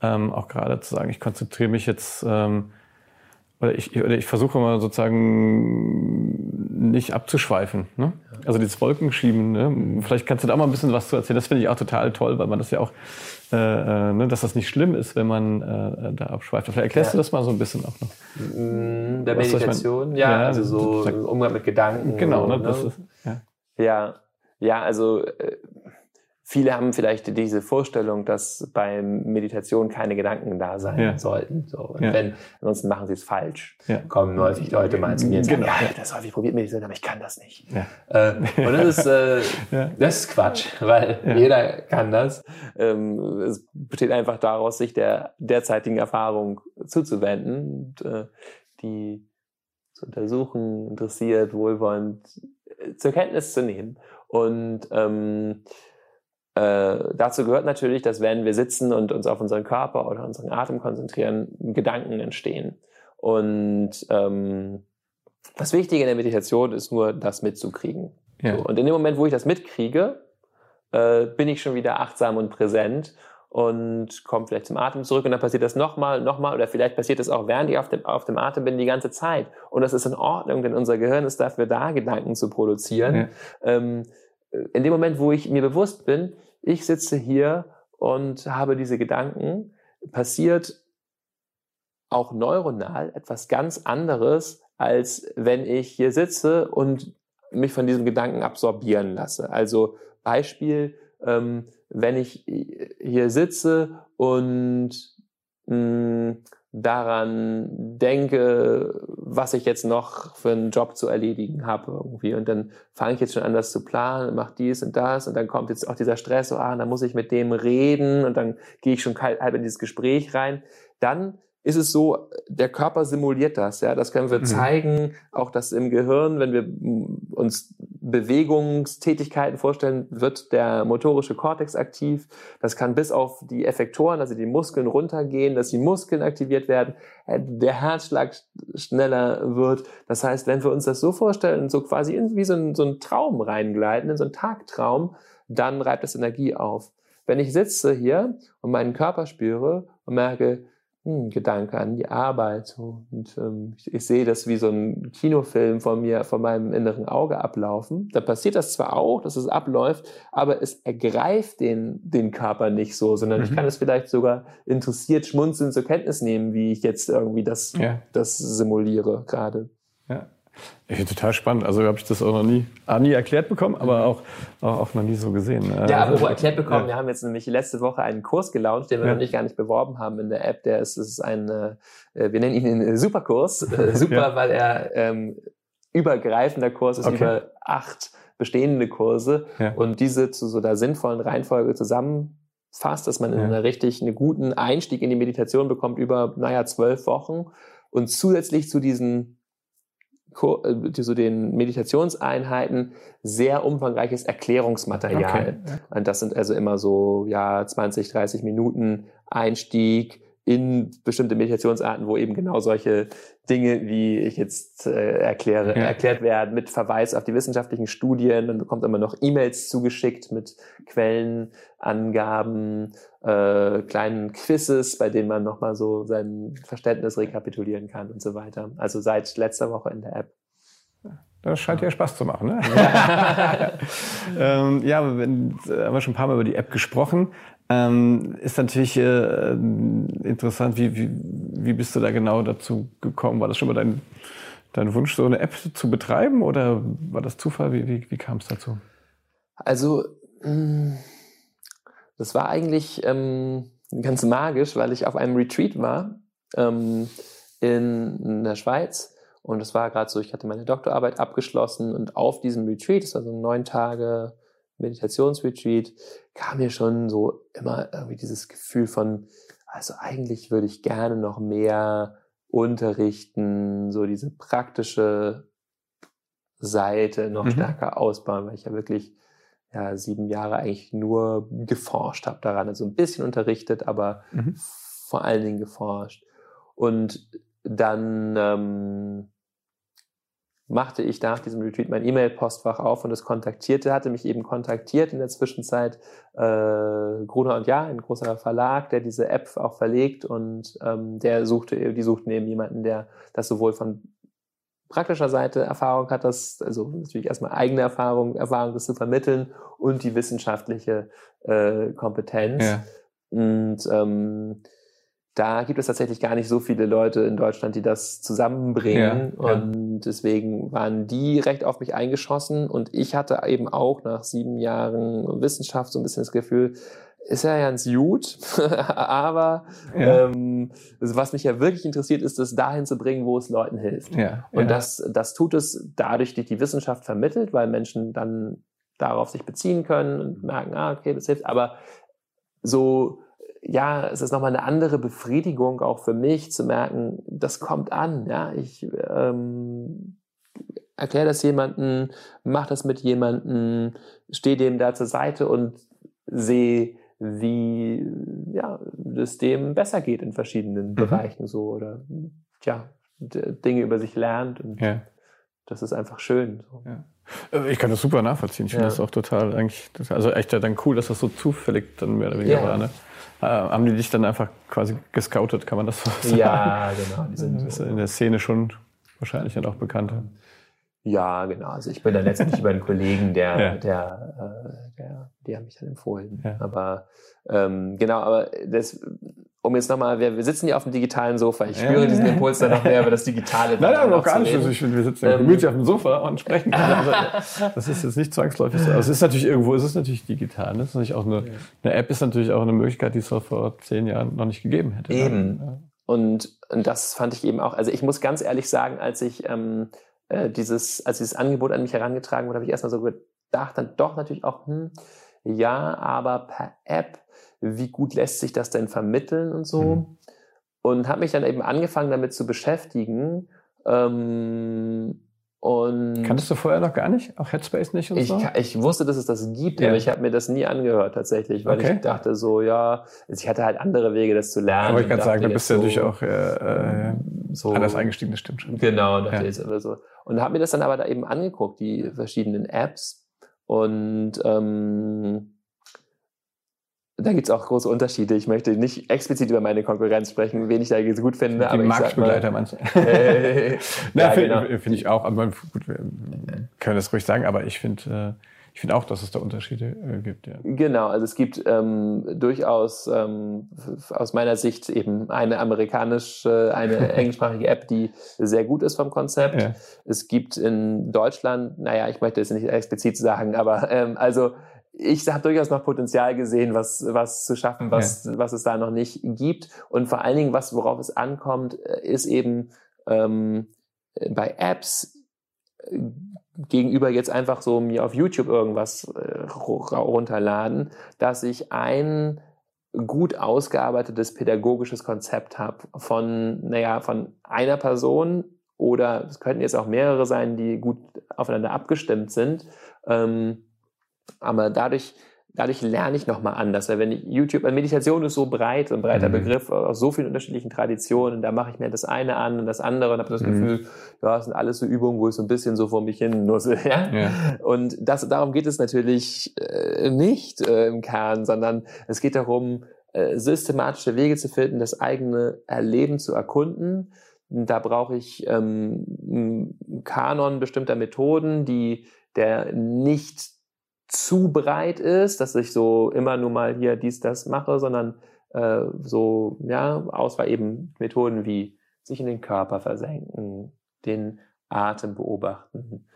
ähm, auch gerade zu sagen, ich konzentriere mich jetzt ähm, oder ich, oder ich versuche mal sozusagen nicht abzuschweifen. Ne? Also dieses Wolkenschieben, ne? vielleicht kannst du da mal ein bisschen was zu erzählen. Das finde ich auch total toll, weil man das ja auch, äh, äh, ne, dass das nicht schlimm ist, wenn man äh, da abschweift. Vielleicht erklärst ja. du das mal so ein bisschen auch noch. Mm, der was Meditation, ja, ja, also so Umgang mit Gedanken. Genau, so, ne? Das ist, ja. ja, ja, also äh, Viele haben vielleicht diese Vorstellung, dass bei Meditation keine Gedanken da sein ja. sollten. So. Und ja. wenn, ansonsten machen sie es falsch. Ja. Kommen häufig Leute mal zu mir und sagen, genau. ja, das häufig probiert Meditation, aber ich kann das nicht. Äh, und das ist, äh, das ist Quatsch, weil jeder kann das. Ähm, es besteht einfach daraus, sich der derzeitigen Erfahrung zuzuwenden und äh, die zu untersuchen, interessiert, wohlwollend äh, zur Kenntnis zu nehmen. Und ähm, äh, dazu gehört natürlich, dass wenn wir sitzen und uns auf unseren Körper oder unseren Atem konzentrieren, Gedanken entstehen. Und ähm, das Wichtige in der Meditation ist nur, das mitzukriegen. Ja. So, und in dem Moment, wo ich das mitkriege, äh, bin ich schon wieder achtsam und präsent und komme vielleicht zum Atem zurück und dann passiert das nochmal, nochmal oder vielleicht passiert das auch während ich auf dem, auf dem Atem bin die ganze Zeit. Und das ist in Ordnung, denn unser Gehirn ist dafür da, Gedanken zu produzieren. Ja. Ähm, in dem Moment, wo ich mir bewusst bin, ich sitze hier und habe diese Gedanken, passiert auch neuronal etwas ganz anderes, als wenn ich hier sitze und mich von diesem Gedanken absorbieren lasse. Also Beispiel, ähm, wenn ich hier sitze und mh, hm, daran denke, was ich jetzt noch für einen Job zu erledigen habe irgendwie. Und dann fange ich jetzt schon an, das zu planen, mache dies und das und dann kommt jetzt auch dieser Stress, so, ah, dann muss ich mit dem reden und dann gehe ich schon halb in dieses Gespräch rein. Dann ist es so, der Körper simuliert das, ja, das können wir mhm. zeigen, auch das im Gehirn, wenn wir uns Bewegungstätigkeiten vorstellen, wird der motorische Kortex aktiv. Das kann bis auf die Effektoren, also die Muskeln runtergehen, dass die Muskeln aktiviert werden, äh, der Herzschlag schneller wird. Das heißt, wenn wir uns das so vorstellen, so quasi in, wie so ein, so ein Traum reingleiten, in so einen Tagtraum, dann reibt das Energie auf. Wenn ich sitze hier und meinen Körper spüre und merke, hm, Gedanke an die Arbeit. Und ähm, ich, ich, sehe das wie so ein Kinofilm von mir, von meinem inneren Auge ablaufen. Da passiert das zwar auch, dass es abläuft, aber es ergreift den, den Körper nicht so, sondern mhm. ich kann es vielleicht sogar interessiert schmunzeln zur Kenntnis nehmen, wie ich jetzt irgendwie das, ja. das simuliere gerade. Ja. Ja, total spannend. Also habe ich das auch noch nie, ah, nie erklärt bekommen, aber auch, auch, auch noch nie so gesehen. Ja, aber wo erklärt bekommen, ja. wir haben jetzt nämlich letzte Woche einen Kurs gelauncht, den wir ja. noch nicht gar nicht beworben haben in der App. Der ist, ist ein, äh, wir nennen ihn einen Superkurs. Äh, super, ja. weil er ähm, übergreifender Kurs ist okay. über acht bestehende Kurse und diese zu so der sinnvollen Reihenfolge zusammenfasst, dass man in einer richtig einen guten Einstieg in die Meditation bekommt über, naja, zwölf Wochen und zusätzlich zu diesen äh, so den Meditationseinheiten sehr umfangreiches Erklärungsmaterial. Okay. Und das sind also immer so ja 20, 30 Minuten Einstieg in bestimmte Meditationsarten, wo eben genau solche Dinge, wie ich jetzt äh, erkläre, ja. erklärt werden, mit Verweis auf die wissenschaftlichen Studien. Man bekommt immer noch E-Mails zugeschickt mit Quellenangaben, äh, kleinen Quizzes, bei denen man nochmal so sein Verständnis rekapitulieren kann und so weiter. Also seit letzter Woche in der App. Das scheint ja Spaß zu machen, ne? Ja, ähm, ja wenn, äh, haben wir schon ein paar Mal über die App gesprochen. Ähm, ist natürlich äh, interessant, wie, wie, wie bist du da genau dazu gekommen? War das schon mal dein, dein Wunsch, so eine App zu betreiben oder war das Zufall? Wie, wie, wie kam es dazu? Also, mm, das war eigentlich ähm, ganz magisch, weil ich auf einem Retreat war ähm, in, in der Schweiz und es war gerade so, ich hatte meine Doktorarbeit abgeschlossen und auf diesem Retreat, das war so ein neun Tage Meditationsretreat, kam mir schon so immer irgendwie dieses Gefühl von, also eigentlich würde ich gerne noch mehr unterrichten, so diese praktische Seite noch mhm. stärker ausbauen, weil ich ja wirklich ja, sieben Jahre eigentlich nur geforscht habe daran, also ein bisschen unterrichtet, aber mhm. vor allen Dingen geforscht. Und dann ähm, machte ich nach diesem Retreat mein E-Mail-Postfach auf und es kontaktierte, hatte mich eben kontaktiert in der Zwischenzeit äh, Gruner und Ja, ein großer Verlag, der diese App auch verlegt und ähm, der suchte, die suchten eben jemanden, der das sowohl von praktischer Seite Erfahrung hat, das, also natürlich erstmal eigene Erfahrung, Erfahrung, das zu vermitteln und die wissenschaftliche äh, Kompetenz. Ja. Und ähm, da gibt es tatsächlich gar nicht so viele Leute in Deutschland, die das zusammenbringen. Ja, und ja. deswegen waren die recht auf mich eingeschossen. Und ich hatte eben auch nach sieben Jahren Wissenschaft so ein bisschen das Gefühl, ist ja ganz gut, aber ja. ähm, was mich ja wirklich interessiert, ist es dahin zu bringen, wo es Leuten hilft. Ja, und ja. Das, das tut es dadurch, die die Wissenschaft vermittelt, weil Menschen dann darauf sich beziehen können und merken, ah, okay, das hilft. Aber so ja, es ist nochmal eine andere Befriedigung auch für mich zu merken, das kommt an. Ja, ich ähm, erkläre das jemanden, mache das mit jemanden, stehe dem da zur Seite und sehe, wie ja, es dem besser geht in verschiedenen mhm. Bereichen so oder ja, Dinge über sich lernt und ja. das ist einfach schön. Ja. Äh, ich kann das super nachvollziehen. Ich finde ja. das auch total eigentlich, also echt dann cool, dass das so zufällig dann mehr oder weniger war. Ne? Äh, haben die dich dann einfach quasi gescoutet, kann man das so sagen? Ja, genau. Die sind so in der Szene schon wahrscheinlich dann auch bekannt. Ja, genau. Also ich bin dann letztendlich über einen Kollegen, der, ja. der, äh, der, die haben mich dann empfohlen. Ja. Aber ähm, genau, aber das, um jetzt nochmal, wir, wir sitzen hier auf dem digitalen Sofa. Ich spüre ja. diesen Impuls dann noch mehr über das Digitale. nein, nein, noch gar nicht. Also ich finde, wir sitzen ähm, gemütlich auf dem Sofa und sprechen. Also, das ist jetzt nicht zwangsläufig so. Also es ist natürlich irgendwo, es ist natürlich digital. Ne? Es ist natürlich auch eine, eine App ist natürlich auch eine Möglichkeit, die es vor zehn Jahren noch nicht gegeben hätte. Ne? Eben. Ja. Und, und das fand ich eben auch, also ich muss ganz ehrlich sagen, als ich ähm, äh, dieses, als dieses Angebot an mich herangetragen wurde, habe ich erstmal so gedacht, dann doch natürlich auch, hm, ja, aber per App, wie gut lässt sich das denn vermitteln und so? Mhm. Und habe mich dann eben angefangen damit zu beschäftigen. Ähm, und Kanntest du vorher noch gar nicht? Auch Headspace nicht und ich, so? Ich wusste, dass es das gibt, ja. aber ich habe mir das nie angehört tatsächlich, weil okay. ich dachte so, ja, also ich hatte halt andere Wege, das zu lernen. Aber ich kann sagen, du bist ja so, natürlich auch äh, äh, so anders eingestiegen, das stimmt schon. Genau, dachte ja. jetzt aber so. Und habe mir das dann aber da eben angeguckt, die verschiedenen Apps. Und ähm, da gibt's auch große Unterschiede. Ich möchte nicht explizit über meine Konkurrenz sprechen, wen ich da gut finde. Die aber Marktbegleiter? Äh, Na, ja, finde genau. find ich auch. Aber gut, wir können das ruhig sagen, aber ich finde äh, ich finde auch, dass es da Unterschiede äh, gibt. Ja. Genau, also es gibt ähm, durchaus ähm, aus meiner Sicht eben eine amerikanische, eine englischsprachige App, die sehr gut ist vom Konzept. Ja. Es gibt in Deutschland, naja, ich möchte es nicht explizit sagen, aber ähm, also ich habe durchaus noch Potenzial gesehen, was, was zu schaffen, was, ja. was es da noch nicht gibt. Und vor allen Dingen, was, worauf es ankommt, äh, ist eben ähm, bei Apps äh, gegenüber jetzt einfach so mir auf YouTube irgendwas äh, runterladen, dass ich ein gut ausgearbeitetes pädagogisches Konzept habe von, naja, von einer Person oder es könnten jetzt auch mehrere sein, die gut aufeinander abgestimmt sind. Ähm, aber dadurch dadurch lerne ich nochmal anders. Weil wenn ich YouTube, Meditation ist so breit, ein breiter mhm. Begriff aus so vielen unterschiedlichen Traditionen, da mache ich mir das eine an und das andere und habe das mhm. Gefühl, ja, das sind alles so Übungen, wo ich so ein bisschen so vor mich hin nussel. Ja? ja. Und das, darum geht es natürlich äh, nicht äh, im Kern, sondern es geht darum, äh, systematische Wege zu finden, das eigene Erleben zu erkunden. Da brauche ich ähm, einen Kanon bestimmter Methoden, die der nicht zu breit ist, dass ich so immer nur mal hier dies, das mache, sondern äh, so, ja, Auswahl eben Methoden wie sich in den Körper versenken, den Atem beobachten,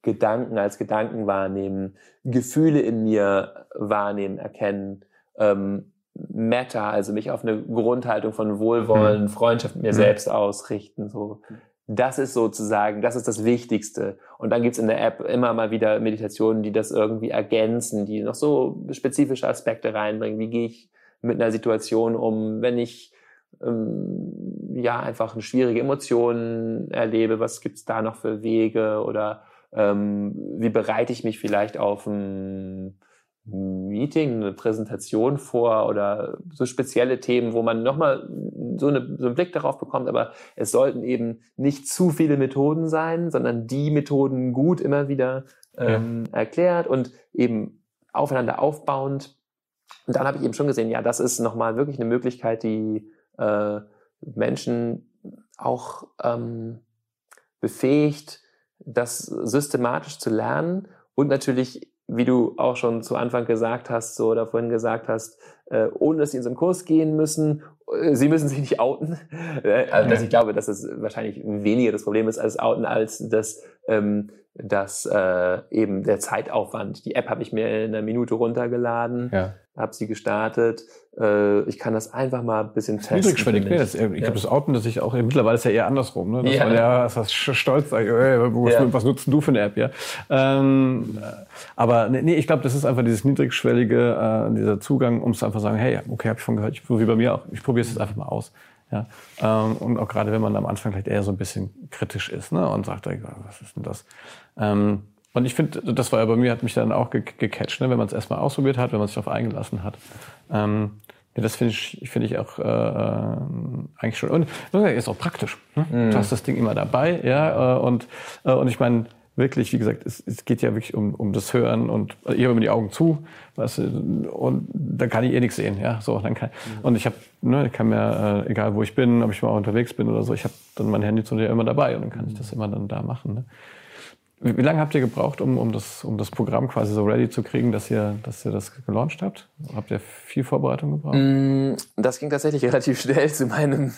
Gedanken als Gedanken wahrnehmen, Gefühle in mir wahrnehmen, erkennen, ähm, Meta, also mich auf eine Grundhaltung von Wohlwollen, mhm. Freundschaft mit mir mhm. selbst ausrichten, so das ist sozusagen, das ist das Wichtigste. Und dann gibt's in der App immer mal wieder Meditationen, die das irgendwie ergänzen, die noch so spezifische Aspekte reinbringen. Wie gehe ich mit einer Situation um, wenn ich ähm, ja einfach eine schwierige Emotion erlebe? Was gibt's da noch für Wege? Oder ähm, wie bereite ich mich vielleicht auf ein Meeting, eine Präsentation vor oder so spezielle Themen, wo man nochmal so, eine, so einen Blick darauf bekommt, aber es sollten eben nicht zu viele Methoden sein, sondern die Methoden gut immer wieder ähm, ja. erklärt und eben aufeinander aufbauend. Und dann habe ich eben schon gesehen, ja, das ist nochmal wirklich eine Möglichkeit, die äh, Menschen auch ähm, befähigt, das systematisch zu lernen und natürlich wie du auch schon zu Anfang gesagt hast, so oder vorhin gesagt hast, äh, ohne dass sie in so einen Kurs gehen müssen, äh, sie müssen sich nicht outen. Äh, also, dass ich glaube, dass es wahrscheinlich weniger das Problem ist als Outen, als das, ähm, dass äh, eben der Zeitaufwand. Die App habe ich mir in einer Minute runtergeladen. Ja habe sie gestartet. Äh, ich kann das einfach mal ein bisschen testen. Niedrigschwellig, ne? Das, ich ja. glaube, das Outen das sich auch, mittlerweile ist ja eher andersrum, ne? Dass ja. man ja das stolz sagt, was, ja. was nutzt du für eine App, ja? Ähm, aber nee, ich glaube, das ist einfach dieses niedrigschwellige, äh, dieser Zugang, um es einfach sagen, hey, okay, habe ich von gehört, ich, so wie bei mir auch, ich probiere es jetzt einfach mal aus. Ja, ähm, und auch gerade wenn man am Anfang vielleicht eher so ein bisschen kritisch ist ne, und sagt, was ist denn das? Ähm, und ich finde, das war ja bei mir, hat mich dann auch ge gecatcht, ne? wenn man es erstmal ausprobiert hat, wenn man sich darauf eingelassen hat. Ähm, Ja, das finde ich, finde ich auch äh, äh eigentlich schon. Und ist auch praktisch. Ne? Mm. Du hast das Ding immer dabei, ja. Äh, und, äh, und ich meine, wirklich, wie gesagt, es, es geht ja wirklich um, um das Hören und ich habe immer die Augen zu, weißt du, und dann kann ich eh nichts sehen, ja, so, dann kann, mhm. und ich habe, ne, ich kann mir, äh, egal wo ich bin, ob ich mal unterwegs bin oder so, ich habe dann mein Handy zu dir immer dabei und dann kann ich das immer dann da machen, ne. Wie, wie lange habt ihr gebraucht, um, um, das, um das Programm quasi so ready zu kriegen, dass ihr, dass ihr das gelauncht habt? Habt ihr viel Vorbereitung gebraucht? Mm, das ging tatsächlich relativ schnell zu meinem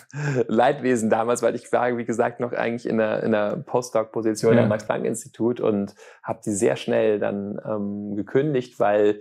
Leidwesen damals, weil ich war, wie gesagt, noch eigentlich in einer, in einer Postdoc-Position ja. am Max-Planck-Institut und habe die sehr schnell dann ähm, gekündigt, weil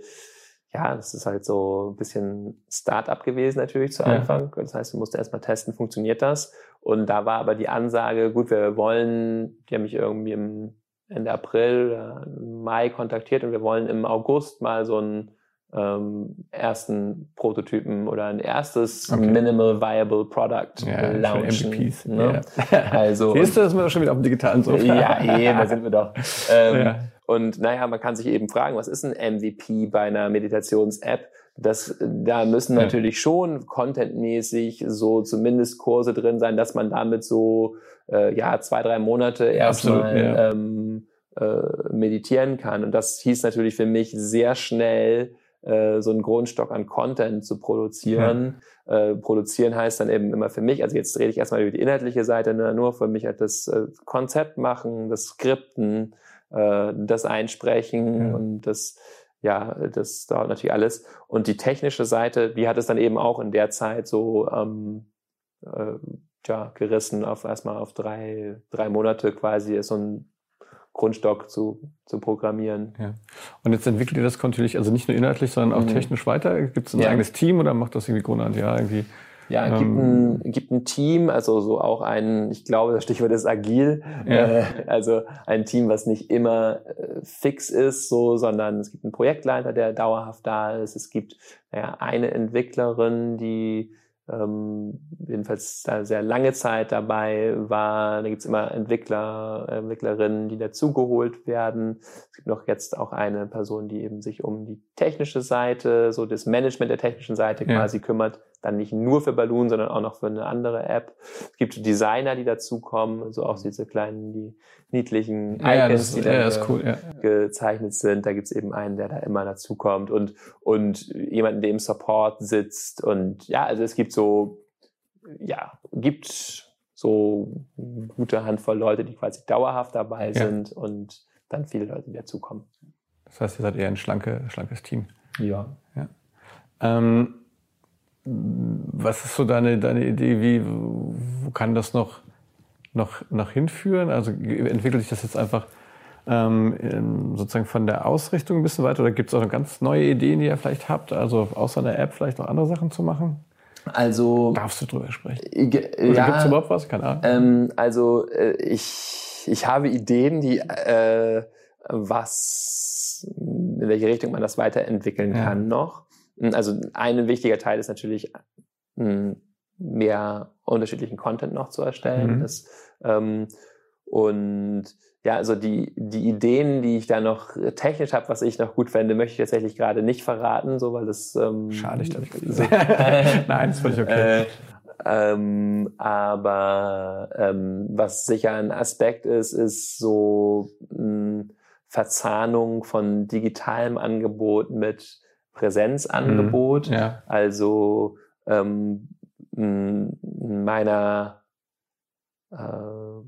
ja, das ist halt so ein bisschen Start-up gewesen natürlich zu Anfang. Ja. Das heißt, du musst erstmal testen, funktioniert das? Und da war aber die Ansage, gut, wir wollen, die haben mich irgendwie im Ende April, Mai kontaktiert und wir wollen im August mal so einen ähm, ersten Prototypen oder ein erstes okay. Minimal Viable Product ja, launchen. MVPs. Ne? Ja. Also, Siehst du, das wir schon wieder auf dem digitalen Sofa. Ja, eben, da sind wir doch. Ähm, ja. Und naja, man kann sich eben fragen, was ist ein MVP bei einer Meditations-App? Das, da müssen natürlich schon contentmäßig so zumindest Kurse drin sein, dass man damit so äh, ja zwei, drei Monate erstmal ja. ähm, äh, meditieren kann. Und das hieß natürlich für mich sehr schnell äh, so einen Grundstock an Content zu produzieren. Ja. Äh, produzieren heißt dann eben immer für mich, also jetzt rede ich erstmal über die inhaltliche Seite, ne, nur für mich halt das äh, Konzept machen, das Skripten, äh, das Einsprechen ja. und das ja, das dauert natürlich alles. Und die technische Seite, die hat es dann eben auch in der Zeit so ähm, äh, ja, gerissen auf erstmal auf drei, drei Monate quasi so ein Grundstock zu, zu programmieren. Ja. Und jetzt entwickelt ihr das kontinuierlich, also nicht nur inhaltlich, sondern auch mhm. technisch weiter? Gibt es ein ja. eigenes Team oder macht das irgendwie Grundland? Ja, irgendwie ja, es gibt, ähm, ein, gibt ein Team, also so auch ein, ich glaube, das Stichwort ist agil, ja. äh, also ein Team, was nicht immer äh, fix ist, so, sondern es gibt einen Projektleiter, der dauerhaft da ist. Es gibt naja, eine Entwicklerin, die ähm, jedenfalls da sehr lange Zeit dabei war. Da gibt's immer Entwickler, Entwicklerinnen, die dazugeholt werden. Es gibt noch jetzt auch eine Person, die eben sich um die technische Seite, so das Management der technischen Seite ja. quasi kümmert. Dann nicht nur für Balloon, sondern auch noch für eine andere App. Es gibt Designer, die dazukommen, so auch diese kleinen, die niedlichen Icons, ja, das, die da ja, cool, ja. gezeichnet sind. Da gibt's eben einen, der da immer dazukommt und, und jemanden, der im Support sitzt. Und ja, also es gibt so, ja, gibt so gute Handvoll Leute, die quasi dauerhaft dabei sind und dann viele Leute, die dazukommen. Das heißt, ihr seid eher ein schlanke, schlankes Team. Ja. ja. Ähm, was ist so deine, deine Idee, wie, wo kann das noch, noch, noch hinführen? Also entwickelt sich das jetzt einfach ähm, sozusagen von der Ausrichtung ein bisschen weiter oder gibt es auch noch ganz neue Ideen, die ihr vielleicht habt? Also außer der App vielleicht noch andere Sachen zu machen? Also. Darfst du drüber sprechen? Oder ja, gibt es überhaupt was? Keine Ahnung. Ähm, also äh, ich, ich habe Ideen, die äh, was in welche Richtung man das weiterentwickeln ja. kann noch. Hm, also ein wichtiger Teil ist natürlich hm, mehr unterschiedlichen Content noch zu erstellen. Mhm. Das, ähm, und ja, also die, die Ideen, die ich da noch technisch habe, was ich noch gut fände, möchte ich tatsächlich gerade nicht verraten, so weil das ähm, schade ich glaube ich. Nein, das völlig okay. Äh, ähm, aber ähm, was sicher ein Aspekt ist, ist so mh, hm, Verzahnung von digitalem Angebot mit Präsenzangebot. Mhm, ja. Also ähm, meiner äh,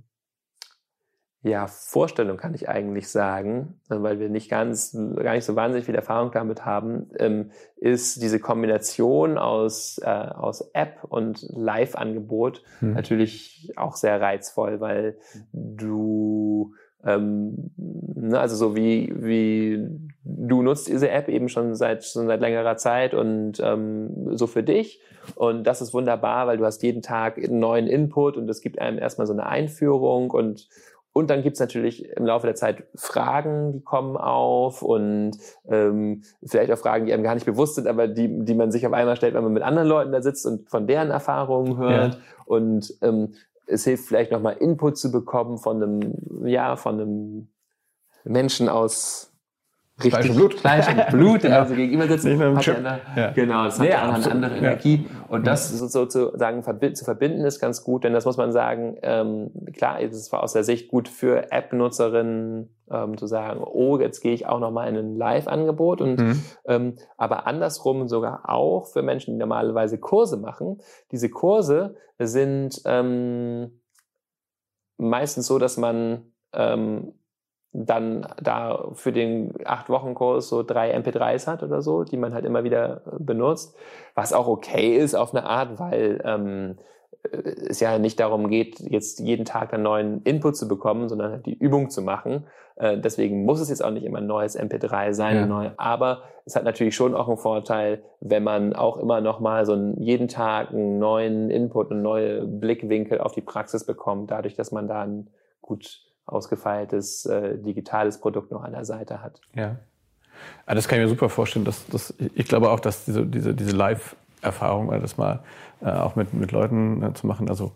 ja, Vorstellung kann ich eigentlich sagen, weil wir nicht ganz, gar nicht so wahnsinnig viel Erfahrung damit haben, ähm, ist diese Kombination aus, äh, aus App und Live-Angebot hm. natürlich auch sehr reizvoll, weil du ähm, ne, also so wie, wie du nutzt diese App eben schon seit, schon seit längerer Zeit und ähm, so für dich. Und das ist wunderbar, weil du hast jeden Tag einen neuen Input und es gibt einem erstmal so eine Einführung und und dann gibt's natürlich im Laufe der Zeit Fragen, die kommen auf und ähm, vielleicht auch Fragen, die einem gar nicht bewusst sind, aber die, die man sich auf einmal stellt, wenn man mit anderen Leuten da sitzt und von deren Erfahrungen hört. Ja. Und ähm, es hilft vielleicht nochmal Input zu bekommen von einem, ja, von einem Menschen aus richtig Fleisch und Blut. Fleisch und Blut, Ja. also gegenüber sitzen. Nicht nur ein hat Chip. ja eine, Ja. Genau, das hat ja auch eine andere Ja. Energie. Und das so- sozusagen zu verbinden ist ganz gut, denn das muss man sagen, ähm, klar, es war aus der Sicht gut für App-Nutzerinnen ähm, zu sagen, oh, jetzt gehe ich auch nochmal in ein Live-Angebot und Mhm. ähm, aber andersrum sogar auch für Menschen, die normalerweise Kurse machen. Diese Kurse sind ähm, meistens so, dass man ähm, dann da für den acht Wochen Kurs so drei MP3s hat oder so, die man halt immer wieder äh, benutzt, was auch okay ist auf eine Art, weil ähm, äh, es ja nicht darum geht, jetzt jeden Tag einen neuen Input zu bekommen, sondern halt die Übung zu machen. Äh, deswegen muss es jetzt auch nicht immer ein neues MP3 sein, Ja. neu, aber es hat natürlich schon auch einen Vorteil, wenn man auch immer noch mal so einen, jeden Tag einen neuen Input, einen neuen Blickwinkel auf die Praxis bekommt, dadurch, dass man da ein gut ausgefeiltes äh, digitales Produkt noch an der Seite hat. Ja. Ah, das kann ich mir super vorstellen. Dass, dass, ich glaube auch, dass diese, diese, diese Live-Erfahrung, also das mal äh, auch mit, mit Leuten äh, zu machen, also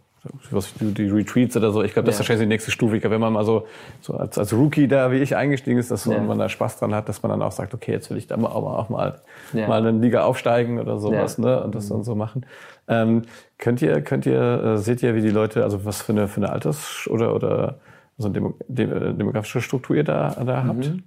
was, die, Retreats oder so, ich glaube, das ist Ja. wahrscheinlich die nächste Stufe. Ich glaube, wenn man mal so, so als, als Rookie da wie ich eingestiegen ist, dass so, Ja. man da Spaß dran hat, dass man dann auch sagt, okay, jetzt will ich da mal auch mal, auch mal, Ja. mal eine Liga aufsteigen oder sowas, Ja. ne? Und das dann so machen. Ähm, könnt ihr, könnt ihr, äh, seht ihr, wie die Leute, also was für eine, für eine Alters- oder, oder so eine Demo, de, demografische Struktur ihr da, da habt? Mhm.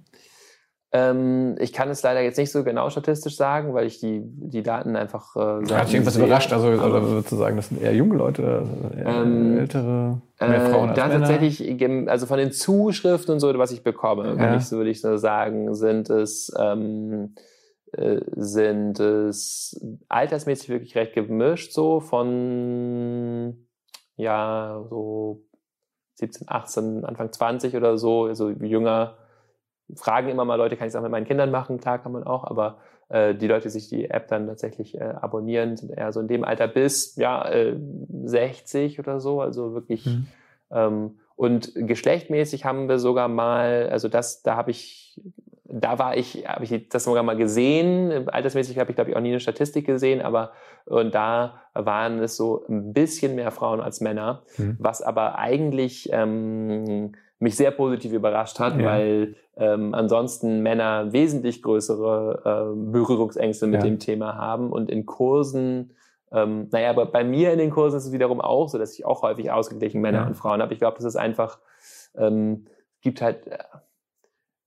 Ähm, ich kann es leider jetzt nicht so genau statistisch sagen, weil ich die, die Daten einfach äh, Hat dich irgendwas sehe. überrascht? Also, Aber- oder würdest du sagen, das sind eher junge Leute, also eher Ähm, ältere, mehr Äh, Frauen als da Männer? tatsächlich, also von den Zuschriften und so, was ich bekomme, Ja. ich so, würde ich so sagen, sind es, ähm, äh, sind es altersmäßig wirklich recht gemischt, so von, ja, so 17, 18, Anfang 20 oder so, also jünger, fragen immer mal Leute, kann ich es auch mit meinen Kindern machen? Klar kann man auch, aber äh, die Leute, die sich die App dann tatsächlich äh, abonnieren, sind eher so in dem Alter bis ja äh, 60 oder so, also wirklich. Mhm. Ähm, und geschlechtmäßig haben wir sogar mal, also das, da habe ich, da war ich, habe ich das sogar mal gesehen. Altersmäßig habe ich, glaube ich, auch nie eine Statistik gesehen, aber und da waren es so ein bisschen mehr Frauen als Männer, Mhm. was aber eigentlich ähm, mich sehr positiv überrascht hat, Ja. weil ähm, ansonsten Männer wesentlich größere äh, Berührungsängste mit Ja. dem Thema haben und in Kursen ähm, naja, aber bei mir in den Kursen ist es wiederum auch so, dass ich auch häufig ausgeglichen Männer Ja. und Frauen habe. Ich glaube, das ist einfach, ähm, gibt halt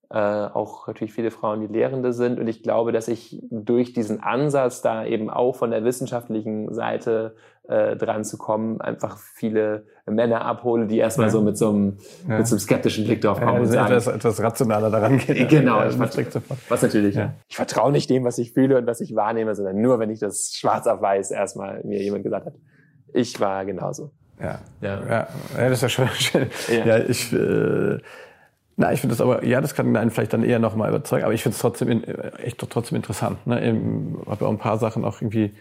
äh, auch natürlich viele Frauen, die Lehrende sind. Und ich glaube, dass ich durch diesen Ansatz da eben auch von der wissenschaftlichen Seite äh, dran zu kommen, einfach viele Männer abhole, die erstmal Ja. so mit so einem, Ja. mit so einem skeptischen Blick drauf kommen ja, und sagen, etwas, etwas rationaler daran gehen. Genau, ich das ver- steckt sofort. was natürlich, Ja. ich vertraue nicht dem, was ich fühle und was ich wahrnehme, sondern nur, wenn ich das schwarz auf weiß erstmal mir jemand gesagt hat. Ich war genauso. Ja. Ja. Ja, ja, das ist ja schon schön. Ja. Ja, ich, äh, na, ich finde das aber, ja, das kann einen vielleicht dann eher noch mal überzeugen, aber ich finde es trotzdem, in, äh, echt trotzdem interessant. Ne? Ich habe ja auch ein paar Sachen auch irgendwie,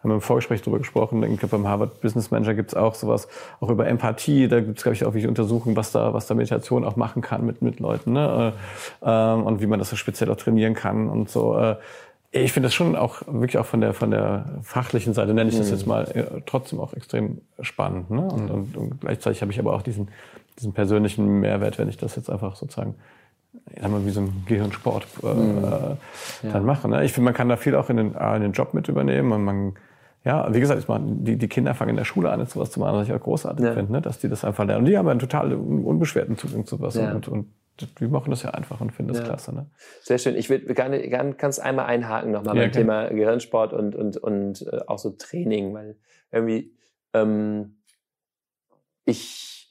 haben wir im Vorgespräch drüber gesprochen, ich glaube beim Harvard Business Manager gibt's auch sowas, auch über Empathie, da gibt's glaube ich, auch wie Untersuchungen, was da, was da Meditation auch machen kann mit, mit Leuten, ne? Äh, ähm, und wie man das so speziell auch trainieren kann und so. Äh, ich finde das schon auch wirklich auch von der von der fachlichen Seite nenne ich das jetzt mal trotzdem auch extrem spannend. Ne? Und, und, und gleichzeitig habe ich aber auch diesen diesen persönlichen Mehrwert, wenn ich das jetzt einfach sozusagen ich sag mal, wie so ein Gehirnsport äh, äh, dann mache. Ne? Ich finde, man kann da viel auch in den, in den Job mit übernehmen und man ja, wie gesagt, ich meine, die, die Kinder fangen in der Schule an, jetzt sowas zu machen, was ich auch großartig Ja. finde, ne? dass die das einfach lernen. Und die haben einen total un- unbeschwerten Zugang zu was Ja. und, und die machen das ja einfach und finden das Ja. klasse. Ne? Sehr schön. Ich will gerne, gerne kannst einmal einhaken nochmal Ja, beim gerne. Thema Gehirnsport und, und, und äh, auch so Training, weil irgendwie ähm, ich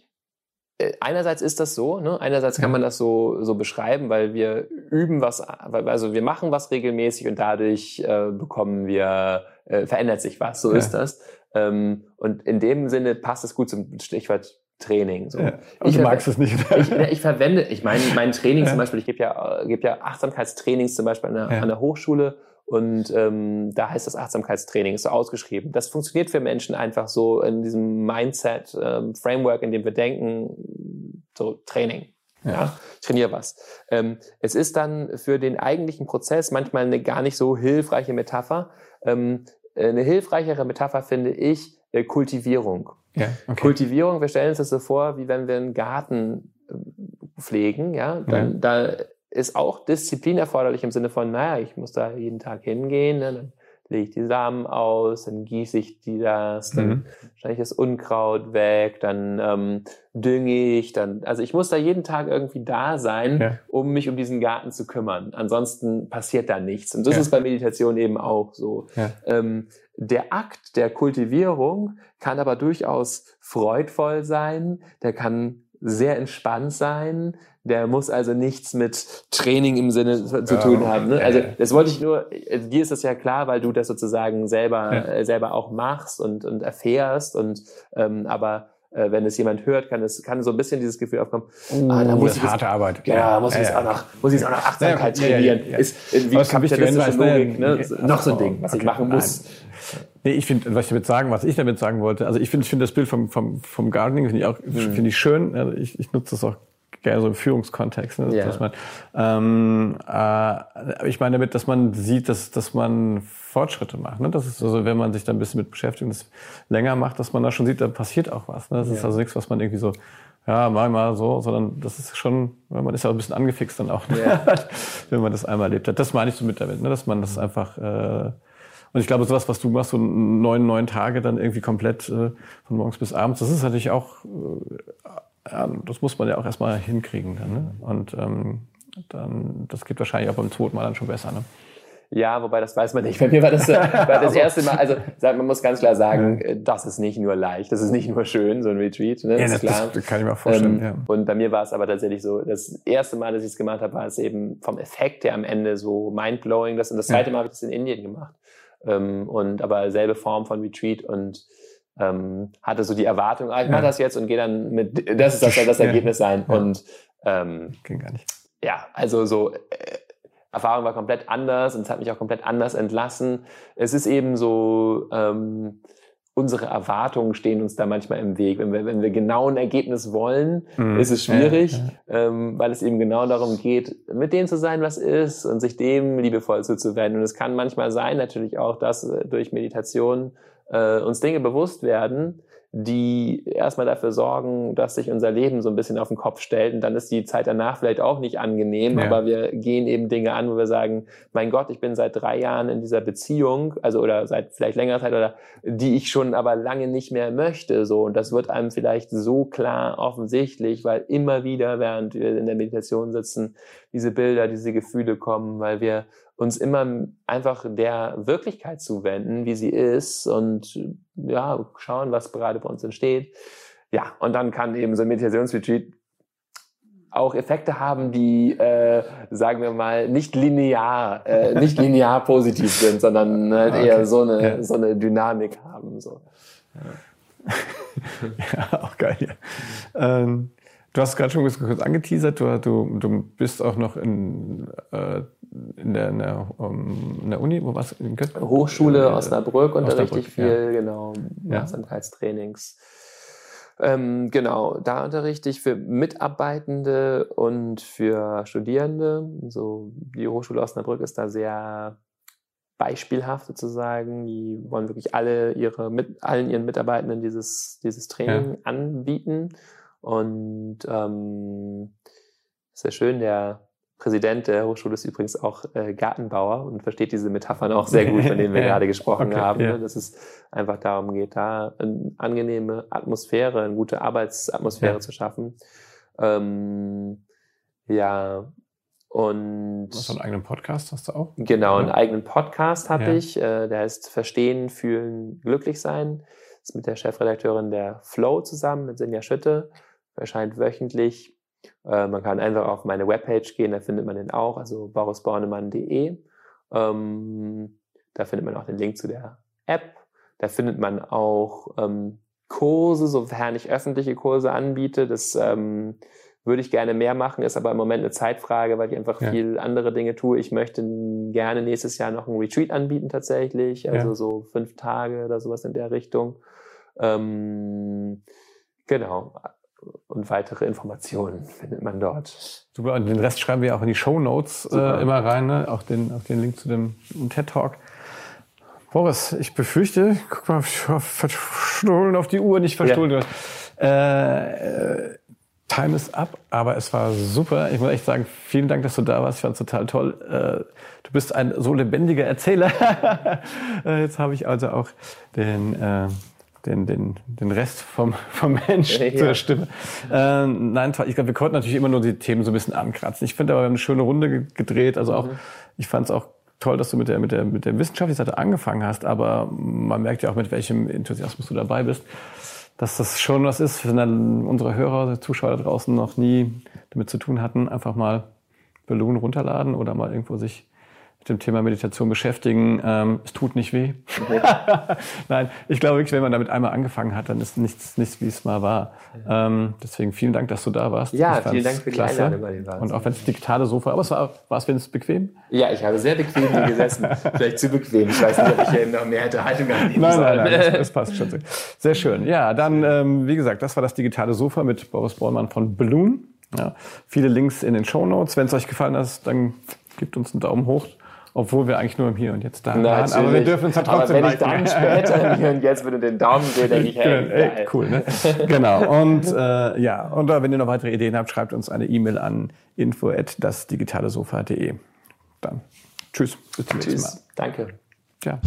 einerseits ist das so, ne? einerseits kann man das so, so beschreiben, weil wir üben was, also wir machen was regelmäßig und dadurch äh, bekommen wir, äh, verändert sich was, so Ja. ist das. Ähm, und in dem Sinne passt es gut zum Stichwort Training. So. Ja. Ich du magst es nicht. ich, ich verwende, ich meine, mein Training Ja. zum Beispiel, ich gebe ja, äh, gebe ja Achtsamkeitstrainings zum Beispiel an der, an der Hochschule und ähm, da heißt das Achtsamkeitstraining, ist so ausgeschrieben. Das funktioniert für Menschen einfach so in diesem Mindset-Framework, in dem wir denken, so Training. Ja. Ja. ich trainiere was. Ähm, es ist dann für den eigentlichen Prozess manchmal eine gar nicht so hilfreiche Metapher. Ähm, eine hilfreichere Metapher finde ich äh, Kultivierung. ja, okay. Kultivierung, wir stellen uns das so vor, wie wenn wir einen Garten äh, pflegen, ja, dann, Ja. da ist auch Disziplin erforderlich im Sinne von, naja, ich muss da jeden Tag hingehen, ne? dann lege ich die Samen aus, dann gieße ich die das, dann Mhm. schneide ich das Unkraut weg, dann ähm, dünge ich, dann, also ich muss da jeden Tag irgendwie da sein, Ja. um mich um diesen Garten zu kümmern. Ansonsten passiert da nichts. Und das Ja. ist bei Meditation eben auch so. Ja. Ähm, der Akt der Kultivierung kann aber durchaus freudvoll sein, der kann sehr entspannt sein, der muss also nichts mit Training im Sinne zu zu Ja, tun haben. Ne? ja, Also ja. das wollte ich nur, also dir ist das ja klar, weil du das sozusagen selber, Ja. äh, selber auch machst und, und erfährst und ähm, aber äh, wenn es jemand hört, kann es kann so ein bisschen dieses Gefühl aufkommen. ah, da Oh, muss das ich harte Arbeit. ja, muss ich Ja, ja. auch noch, muss ich jetzt auch noch Achtsamkeit Ja, ja, ja, trainieren. ja. Ist es wichtiger kapitalistische Logik, ne? ne? Ja. Noch so ein Ding, was ich Okay, machen muss. Nee, ich finde, was ich damit sagen, was ich damit sagen wollte, also ich finde, ich finde das Bild vom, vom, vom Gardening finde ich auch, Mhm. finde ich schön. Also ich, ich nutze das auch gerne so im Führungskontext, ne, Ja. dass man, ähm, äh, ich meine damit, dass man sieht, dass, dass man Fortschritte macht. Ne? Das ist also, wenn man sich da ein bisschen mit beschäftigt und das länger macht, dass man da schon sieht, da passiert auch was. Ne? Das ist Ja. also nichts, was man irgendwie so, ja, mal mal so, sondern das ist schon, man ist ja auch ein bisschen angefixt dann auch, ne? Ja. wenn man das einmal erlebt hat. Das meine ich so mit damit, ne? dass man das einfach äh, und ich glaube, sowas, was du machst, so neun, neun Tage dann irgendwie komplett äh, von morgens bis abends, das ist natürlich auch, äh, ja, das muss man ja auch erstmal hinkriegen dann. Ne? Und ähm, dann, das geht wahrscheinlich auch beim zweiten Mal dann schon besser. Ne? Ja, wobei das weiß man nicht. Bei mir war das, äh, war das erste Mal, also man muss ganz klar sagen, äh, das ist nicht nur leicht, das ist nicht nur schön, so ein Retreat, ne? Ja, ist das, klar. das kann ich mir auch vorstellen. Ähm, ja. Und bei mir war es aber tatsächlich so, das erste Mal, dass ich es gemacht habe, war es eben vom Effekt her am Ende so mindblowing. Das, und das Ja. zweite Mal habe ich das in Indien gemacht. Ähm, und aber selbe Form von Retreat und ähm, hatte so die Erwartung, ah, ich mache Ja. das jetzt und gehe dann mit, das ist das, soll das Ja. Ergebnis sein. Ja. Und ähm, Ging gar nicht. ja, also so äh, Erfahrung war komplett anders und es hat mich auch komplett anders entlassen. Es ist eben so, ähm, unsere Erwartungen stehen uns da manchmal im Weg. Wenn wir, wenn wir genau ein Ergebnis wollen, Mhm. ist es schwierig, Ja, ja. Ähm, weil es eben genau darum geht, mit dem zu sein, was ist und sich dem liebevoll zuzuwenden. Und es kann manchmal sein, natürlich auch, dass äh, durch Meditation äh, uns Dinge bewusst werden, die erstmal dafür sorgen, dass sich unser Leben so ein bisschen auf den Kopf stellt. Und dann ist die Zeit danach vielleicht auch nicht angenehm, Ja. aber wir gehen eben Dinge an, wo wir sagen, mein Gott, ich bin seit drei Jahren in dieser Beziehung, also oder seit vielleicht längerer Zeit oder die ich schon aber lange nicht mehr möchte. So und das wird einem vielleicht so klar offensichtlich, weil immer wieder, während wir in der Meditation sitzen, diese Bilder, diese Gefühle kommen, weil wir uns immer einfach der Wirklichkeit zuwenden, wie sie ist und ja, schauen, was gerade bei uns entsteht. Ja, und dann kann eben so ein Meditationsretreat auch Effekte haben, die, äh, sagen wir mal, nicht linear, äh, nicht linear positiv sind, sondern halt Okay. eher so eine, Ja. so eine Dynamik haben. So. Ja, auch geil. Ja. Ähm, du hast gerade schon kurz angeteasert, du, du, du bist auch noch in, äh, in, der, in, der, um, in der Uni, wo warst du? In Göttingen? Hochschule Äh, Osnabrück unterrichte ich viel, genau, Ja. Achtsamkeitstrainings. Ähm, genau, da unterrichte ich für Mitarbeitende und für Studierende. So, die Hochschule Osnabrück ist da sehr beispielhaft sozusagen. Die wollen wirklich alle ihre mit allen ihren Mitarbeitenden dieses dieses Training anbieten und ähm, sehr schön. Der Präsident der Hochschule ist übrigens auch äh, Gartenbauer und versteht diese Metaphern auch sehr gut, von denen wir gerade gesprochen okay, haben. ja. Ne? Dass es einfach darum geht, da eine angenehme Atmosphäre, eine gute Arbeitsatmosphäre Ja. zu schaffen. Ähm, ja, und Hast du einen eigenen Podcast, hast du auch? Genau, einen Ja. eigenen Podcast habe ich, äh, der heißt Verstehen, Fühlen, Glücklich sein. ist mit der Chefredakteurin der Flow zusammen, mit Sinja Schütte. Erscheint wöchentlich. Äh, man kann einfach auf meine Webpage gehen, da findet man den auch, also borisbornemann.de. Ähm, da findet man auch den Link zu der App. Da findet man auch ähm, Kurse, sofern ich öffentliche Kurse anbiete. Das ähm, würde ich gerne mehr machen, ist aber im Moment eine Zeitfrage, weil ich einfach Ja. viel andere Dinge tue. Ich möchte gerne nächstes Jahr noch ein Retreat anbieten tatsächlich, also Ja. so fünf Tage oder sowas in der Richtung. Ähm, genau. Und weitere Informationen findet man dort. Super, und den Rest schreiben wir auch in die Show Notes äh, immer rein, ne? auch, den, auch den Link zu dem TED Talk. Boris, ich befürchte, guck mal, verstohlen auf die Uhr, nicht verstohlen. Äh, äh, Time is up, aber es war super. Ich muss echt sagen, vielen Dank, dass du da warst. Ich fand es total toll. Äh, du bist ein so lebendiger Erzähler. Äh, jetzt habe ich also auch den, äh, den, den, den Rest vom, vom Mensch ja. zur Stimme. Äh, nein, ich glaube, wir konnten natürlich immer nur die Themen so ein bisschen ankratzen. Ich finde aber, wir haben eine schöne Runde gedreht. Also auch, mhm. ich fand es auch toll, dass du mit der, mit der, mit der wissenschaftlichen Seite angefangen hast, aber man merkt ja auch, mit welchem Enthusiasmus du dabei bist dass das schon was ist, wenn dann unsere Hörer, Zuschauer da draußen noch nie damit zu tun hatten, einfach mal Balloon runterladen oder mal irgendwo sich mit dem Thema Meditation beschäftigen. Ähm, es tut nicht weh. Nein, ich glaube wirklich, wenn man damit einmal angefangen hat, dann ist nichts, nichts wie es mal war. Ähm, deswegen vielen Dank, dass du da warst. Ja, vielen Dank für die klasse. Einladung. Bei den Und auch wenn es digitale Sofa, aber es war, war es wenigstens bequem? Ja, ich habe sehr bequem hier gesessen. Vielleicht zu bequem. Ich weiß nicht, ob ich hier noch mehr hätte Haltung annehmen Nein, nein, nein, das, das, passt schon. Sehr schön. Ja, dann, ähm, wie gesagt, das war das digitale Sofa mit Boris Bollmann von Balloon. Ja, viele Links in den Show Notes. Wenn es euch gefallen hat, dann gebt uns einen Daumen hoch. Obwohl wir eigentlich nur im Hier und Jetzt da waren. Aber wir dürfen uns ja trotzdem Aber wenn ich dann später im Hier und Jetzt würde den Daumen sehe, denke ich, hey, ey, cool, ne? genau. Und äh, ja, und wenn ihr noch weitere Ideen habt, schreibt uns eine E-Mail an info@dasdigitalesofa.de. Dann tschüss, bis zum nächsten Mal. Danke. Ja.